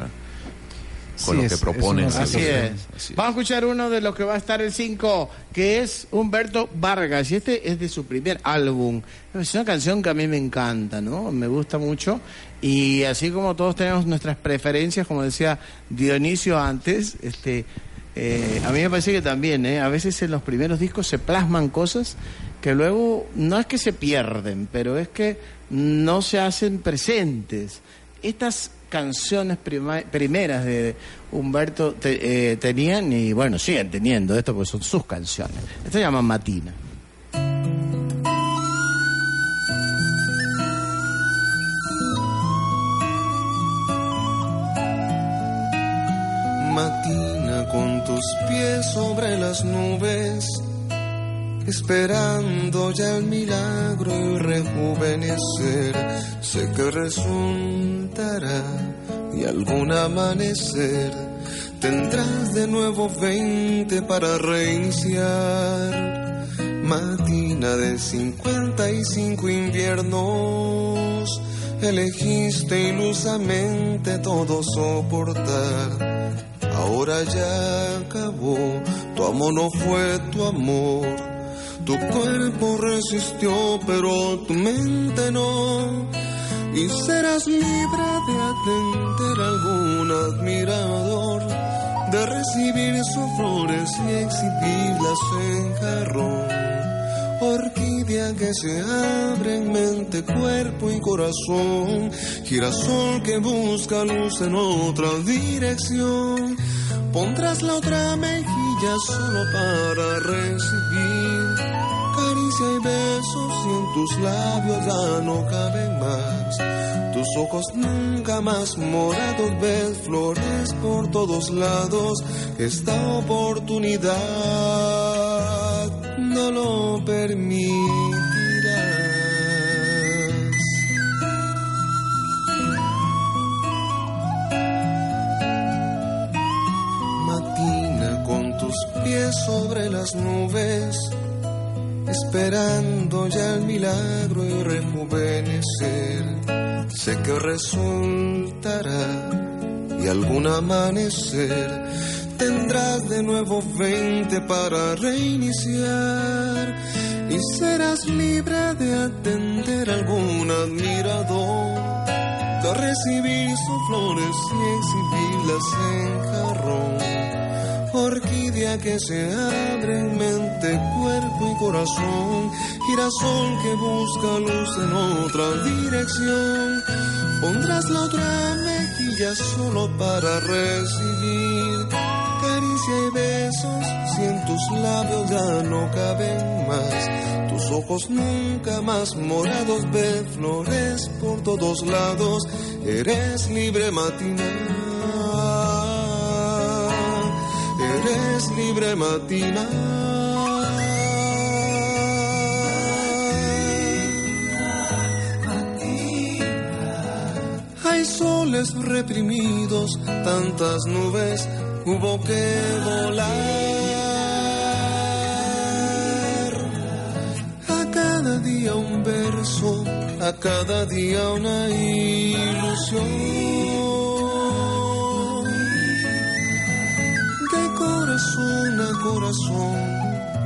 Speaker 9: con
Speaker 12: Sí,
Speaker 9: lo que
Speaker 12: es
Speaker 9: propone.
Speaker 12: una
Speaker 9: en la
Speaker 2: Así
Speaker 9: canción.
Speaker 2: es.
Speaker 9: Así es.
Speaker 2: Vamos a escuchar uno de los que va a estar el 5, que es Humberto Vargas. Y este es de su primer álbum. Es una canción que a mí me encanta, ¿no? Me gusta mucho. Y así como todos tenemos nuestras preferencias, como decía Dionisio antes, este, eh, a mí me parece que también, ¿eh? A veces en los primeros discos se plasman cosas que luego no es que se pierden, pero es que no se hacen presentes. Estas canciones primeras de Humberto eh, tenían y bueno, siguen teniendo esto porque son sus canciones. Esto se llama Matina.
Speaker 4: Matina con tus pies sobre las nubes, esperando ya el milagro y rejuvenecer. Sé que resultará y algún amanecer tendrás de nuevo veinte para reiniciar.
Speaker 8: Matina de 55 inviernos, elegiste ilusamente todo soportar. Ahora ya acabó, tu amor no fue tu amor. Tu cuerpo resistió, pero tu mente no. Y serás libre de atender a algún admirador, de recibir sus flores y exhibirlas en jarrón. Orquídea que se abre en mente, cuerpo y corazón. Girasol que busca luz en otra dirección. Pondrás la otra mejilla solo para recibir caricia y besos y en tus labios ya no caben más. Tus ojos nunca más morados ves flores por todos lados. Esta oportunidad no lo permitirás. Matina con tus pies sobre las nubes, esperando ya el milagro y rejuvenecer. Sé que resultará y algún amanecer tendrás de nuevo 20 para reiniciar y serás libre de atender a algún admirador, de recibir sus flores y exhibirlas en jarrón. Orquídea que se abre en mente, cuerpo y corazón, girasol que busca luz en otra dirección. Pondrás la otra mejilla solo para recibir caricia y besos si en tus labios ya no caben más. Tus ojos nunca más morados ven flores por todos lados. Eres libre matinal. Eres libre matinal. Hay soles reprimidos, tantas nubes hubo que volar. A cada día un verso, a cada día una ilusión. Corazón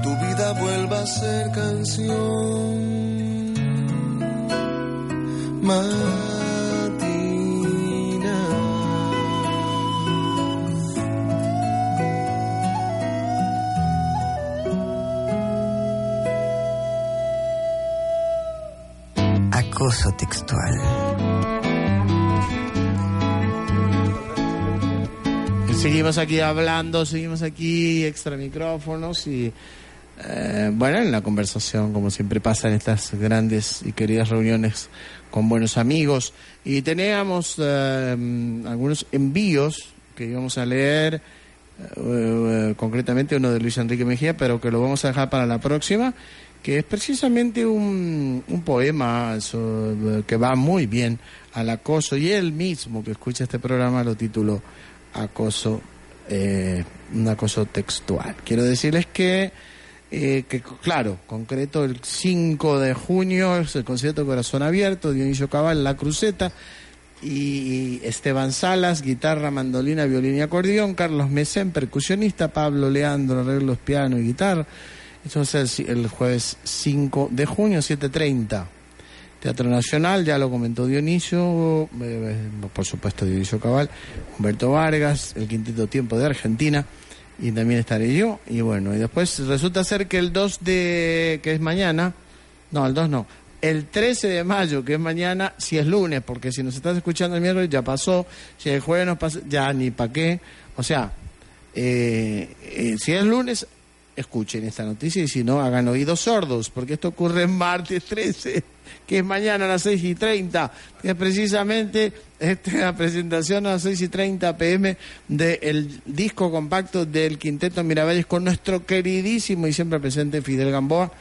Speaker 8: tu vida vuelva a ser canción.
Speaker 11: Acoso textual.
Speaker 2: Seguimos aquí hablando, seguimos aquí extra micrófonos y eh, bueno, en la conversación, como siempre pasa en estas grandes y queridas reuniones con buenos amigos. Y teníamos eh, algunos envíos que íbamos a leer, eh, eh, concretamente uno de Luis Enrique Mejía, pero que lo vamos a dejar para la próxima, que es precisamente un, un poema so- que va muy bien al acoso y él mismo que escucha este programa lo tituló Acoso, eh, un acoso textual. Quiero decirles que eh, que claro, concreto el 5 de junio es el concierto Corazón Abierto, Dionisio Cabal, La Cruceta y Esteban Salas, guitarra, mandolina, violín y acordeón, Carlos Mesén, percusionista, Pablo Leandro, arreglos, piano y guitarra. Eso es el, el jueves 5 de junio, 7.30. Teatro Nacional, ya lo comentó Dionisio, eh, por supuesto Dionisio Cabal, Humberto Vargas, el Quinteto Tiempo de Argentina, y también estaré yo. Y bueno, y después resulta ser que el 2 de, que es mañana, no, el 2 no, el 13 de mayo, que es mañana, si es lunes, porque si nos estás escuchando el miércoles ya pasó, si el jueves nos pasa, ya ni pa' qué. O sea, eh, eh, si es lunes, escuchen esta noticia y si no, hagan oídos sordos, porque esto ocurre en martes 13, que es mañana a las 6 y 30, que es precisamente la <laughs> presentación a las 6 y 30 pm del disco compacto del Quinteto Miravalles con nuestro queridísimo y siempre presente Fidel Gamboa,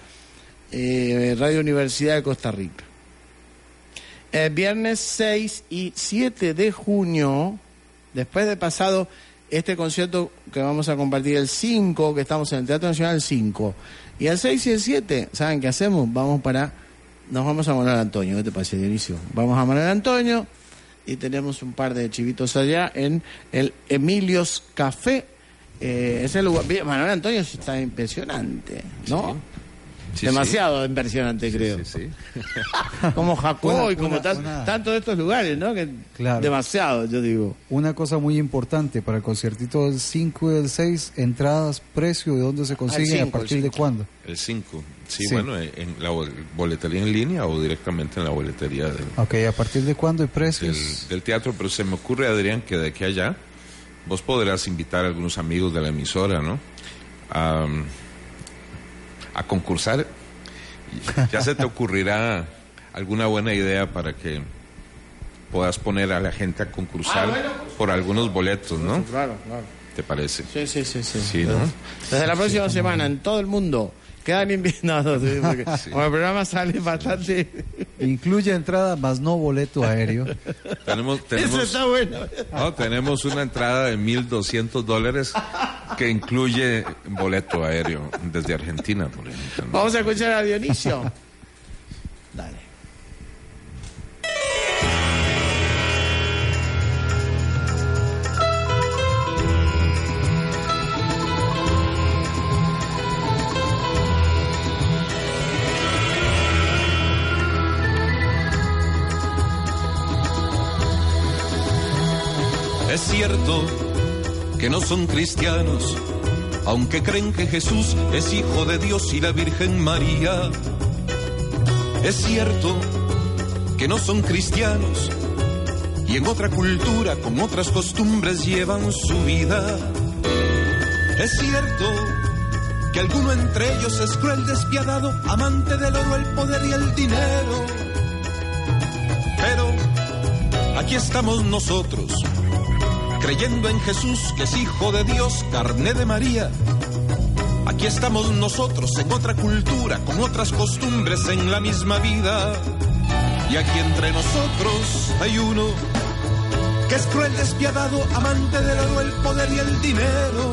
Speaker 2: eh, Radio Universidad de Costa Rica. Viernes 6 y 7 de junio, después de pasado este concierto que vamos a compartir el 5, que estamos en el Teatro Nacional 5. Y el 6 y el 7, ¿saben qué hacemos? Vamos para... Nos vamos a Manuel Antonio, ¿qué te parece, Dionisio? Vamos a Manuel Antonio y tenemos un par de chivitos allá en el Emilios Café. Eh, ese lugar, Manuel Antonio está impresionante, ¿no?
Speaker 9: Sí,
Speaker 2: Demasiado impresionante, creo.
Speaker 9: Sí, <laughs>
Speaker 2: como Jacob
Speaker 12: Una-
Speaker 2: y como
Speaker 12: una-
Speaker 2: tan-
Speaker 12: una-
Speaker 2: tantos de estos lugares, ¿no? Que
Speaker 12: Claro.
Speaker 2: Demasiado, yo digo.
Speaker 12: Una cosa muy importante para el conciertito del 5 y del 6, entradas, precio, ¿de dónde se consiguen?
Speaker 2: cinco,
Speaker 12: ¿A partir de cuándo?
Speaker 9: El 5. Sí,
Speaker 12: Sí.
Speaker 9: bueno, en la bol- boletería en línea o directamente en la boletería del,
Speaker 12: Ok, ¿a partir de cuándo y precios?
Speaker 9: del, del teatro. Pero se me ocurre, Adrián, que de aquí a allá vos podrás invitar a algunos amigos de la emisora, ¿no? A, a concursar. Ya se te <laughs> ocurrirá alguna buena idea para que puedas poner a la gente a concursar
Speaker 2: Ah, bueno, pues.
Speaker 9: por algunos boletos, ¿no?
Speaker 2: Claro, claro.
Speaker 9: ¿Te parece?
Speaker 2: Sí, sí, sí, sí.
Speaker 9: Sí, ¿no?
Speaker 2: Desde la próxima semana, en todo el mundo, quedan invitados. <laughs> sí, porque como el programa sale bastante...
Speaker 12: Incluye entrada más no boleto aéreo.
Speaker 9: Tenemos, <laughs>
Speaker 2: Eso
Speaker 9: tenemos,
Speaker 2: está bueno.
Speaker 9: no, tenemos una entrada de 1.200 dólares que incluye boleto aéreo desde Argentina, por ejemplo. ¿no?
Speaker 2: Vamos a escuchar a Dionisio. <laughs> Dale.
Speaker 13: Que no son cristianos, aunque creen que Jesús es hijo de Dios y la Virgen María. Es cierto que no son cristianos y en otra cultura, con otras costumbres llevan su vida. Es cierto que alguno entre ellos es cruel, despiadado, amante del oro, el poder y el dinero. Pero aquí estamos nosotros creyendo en Jesús que es hijo de Dios, carne de María. Aquí estamos nosotros en otra cultura, con otras costumbres en la misma vida. Y aquí entre nosotros hay uno que es cruel, despiadado, amante del oro, el poder y el dinero.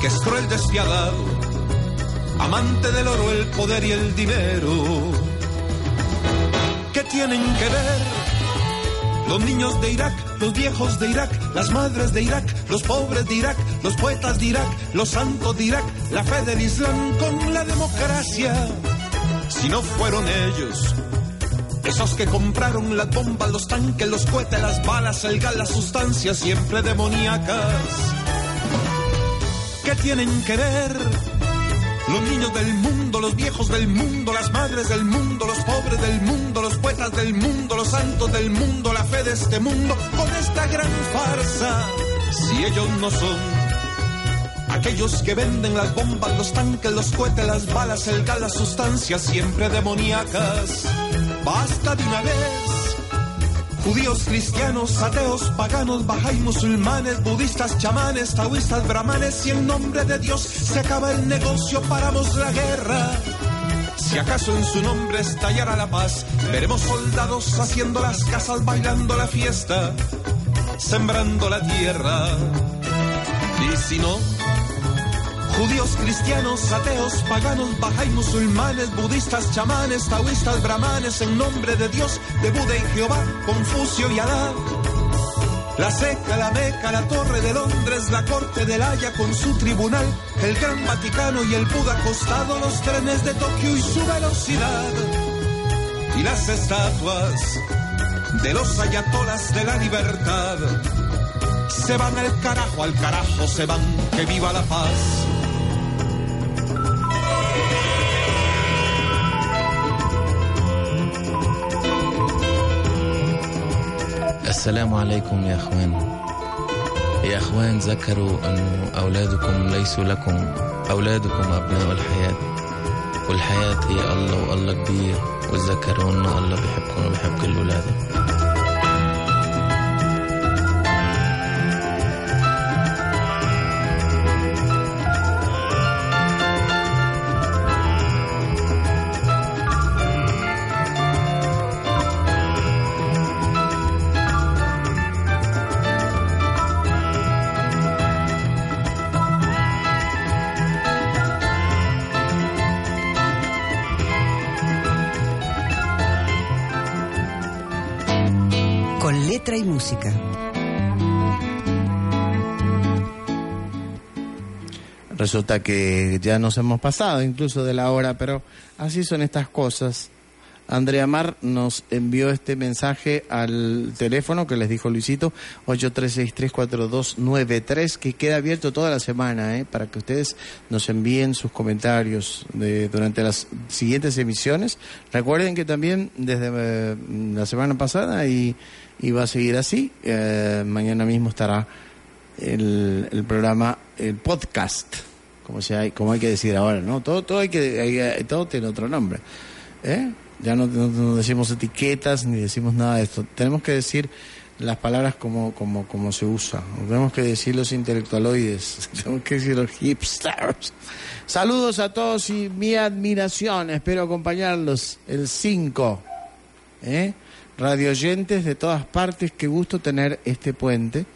Speaker 13: Que es cruel, despiadado, amante del oro, el poder y el dinero. ¿Qué tienen que ver? Los niños de Irak, los viejos de Irak, las madres de Irak, los pobres de Irak, los poetas de Irak, los santos de Irak, la fe del Islam con la democracia. Si no fueron ellos, esos que compraron las bombas, los tanques, los cohetes, las balas, el gas, las sustancias siempre demoníacas. ¿Qué tienen que ver? Los niños del mundo, los viejos del mundo, las madres del mundo, los pobres del mundo, los poetas del mundo, los santos del mundo, la fe de este mundo, con esta gran farsa. Si ellos no son aquellos que venden las bombas, los tanques, los cohetes, las balas, el gas, las sustancias siempre demoníacas. Basta de una vez. Judíos, cristianos, ateos, paganos, bajay, musulmanes, budistas, chamanes, taoístas, brahmanes, y en nombre de Dios se acaba el negocio, paramos la guerra. Si acaso en su nombre estallara la paz, veremos soldados haciendo las casas, bailando la fiesta, sembrando la tierra. Y si no, Judíos, cristianos, ateos, paganos, bajay, musulmanes, budistas, chamanes, taoístas, brahmanes, en nombre de Dios, de Buda y Jehová, Confucio y Alá. La Seca, la Meca, la Torre de Londres, la Corte de La Haya con su tribunal, el Gran Vaticano y el Buda acostado, los trenes de Tokio y su velocidad. Y las estatuas de los ayatolas de la libertad. Se van al carajo, al carajo se van, que viva la paz.
Speaker 14: السلام عليكم يا أخوان. يا أخوان ذكروا انه أولادكم ليسوا لكم أولادكم أبناء الحياة. والحياة هي الله والله كبير. وتذكروا أن الله بيحبكم وبيحب كل اولاده
Speaker 2: Resulta que ya nos hemos pasado incluso de la hora, pero así son estas cosas. Andrea Mar nos envió este mensaje al teléfono que les dijo Luisito, 83634293, que queda abierto toda la semana, ¿eh? para que ustedes nos envíen sus comentarios de, durante las siguientes emisiones. Recuerden que también desde eh, la semana pasada y, y va a seguir así, eh, mañana mismo estará el, el programa, el podcast, como, se hay, como hay que decir ahora, ¿no? Todo, todo, hay que, hay- todo tiene otro nombre. ¿eh? Ya no, no- no decimos etiquetas ni decimos nada de esto. Tenemos que decir las palabras como, como, como se usa. Tenemos que decir los intelectualoides. <laughs> Tenemos que decir los hipsters. Saludos a todos y mi admiración. Espero acompañarlos el 5. ¿eh? De todas partes. Qué gusto tener este puente.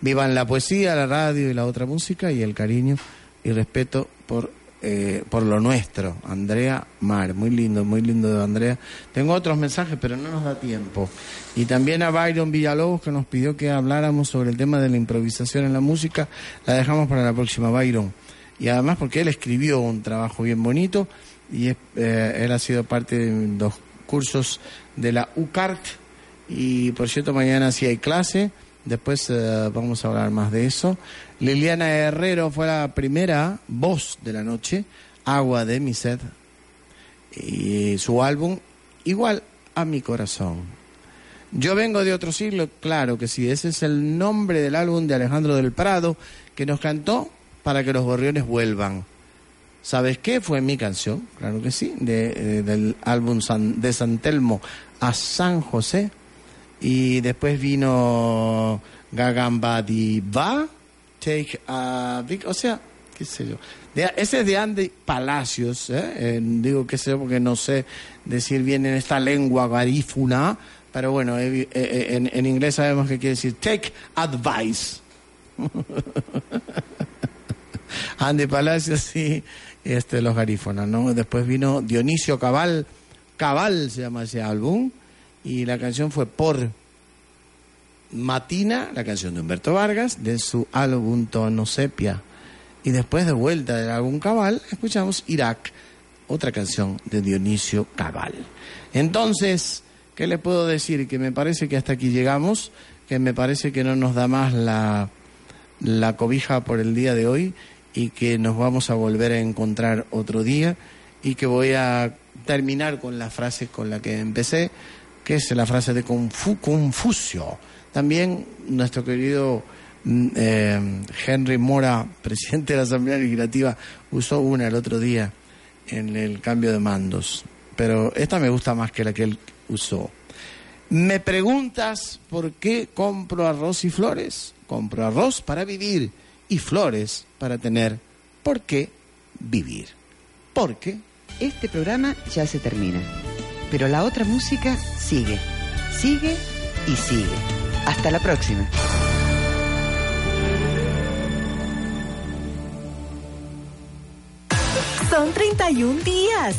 Speaker 2: Vivan la poesía, la radio y la otra música y el cariño y respeto por, eh, por lo nuestro. Andrea Mar, muy lindo, muy lindo de Andrea. Tengo otros mensajes, pero no nos da tiempo. Y también a Byron Villalobos que nos pidió que habláramos sobre el tema de la improvisación en la música. La dejamos para la próxima, Byron. Y además porque él escribió un trabajo bien bonito y es- eh, él ha sido parte de los cursos de la UCART y por cierto mañana sí hay clase después eh, vamos a hablar más de eso Liliana Herrero fue la primera voz de la noche Agua de mi sed y su álbum Igual a mi corazón yo vengo de otro siglo, claro que sí. Ese es el nombre del álbum de Alejandro del Prado que nos cantó para que los gorriones vuelvan. ¿Sabes qué? Fue mi canción, claro que sí, de, eh, del álbum San- de San Telmo a San José. Y después vino Gagamba Diva, Take a Big, o sea, qué sé yo. Ese es de Andy Palacios, ¿eh? Eh, digo qué sé yo porque no sé decir bien en esta lengua garífuna, pero bueno, eh, eh, en, en inglés sabemos que quiere decir take advice. <laughs> Andy Palacios y este, los garífonas, ¿no? Después vino Dionisio Cabal, Cabal se llama ese álbum, y la canción fue Por Matina, la canción de Humberto Vargas, de su álbum Tono Sepia. Y después de vuelta del álbum Cabal, escuchamos Irak, otra canción de Dionisio Cabal. Entonces, ¿qué le puedo decir? Que me parece que hasta aquí llegamos, que me parece que no nos da más la, la cobija por el día de hoy y que nos vamos a volver a encontrar otro día y que voy a terminar con la frase con la que empecé, que es la frase de Confu- Confucio. También nuestro querido mm, eh, Henry Mora, <laughs> presidente de la Asamblea Legislativa, usó una el otro día en el cambio de mandos, pero esta me gusta más que la que él usó. Me preguntas por qué compro arroz y flores. Compro arroz para vivir y flores para tener por qué vivir. Porque
Speaker 3: Este programa ya se termina, pero la otra música sigue, sigue y sigue. Hasta la próxima.
Speaker 15: Son 31 días.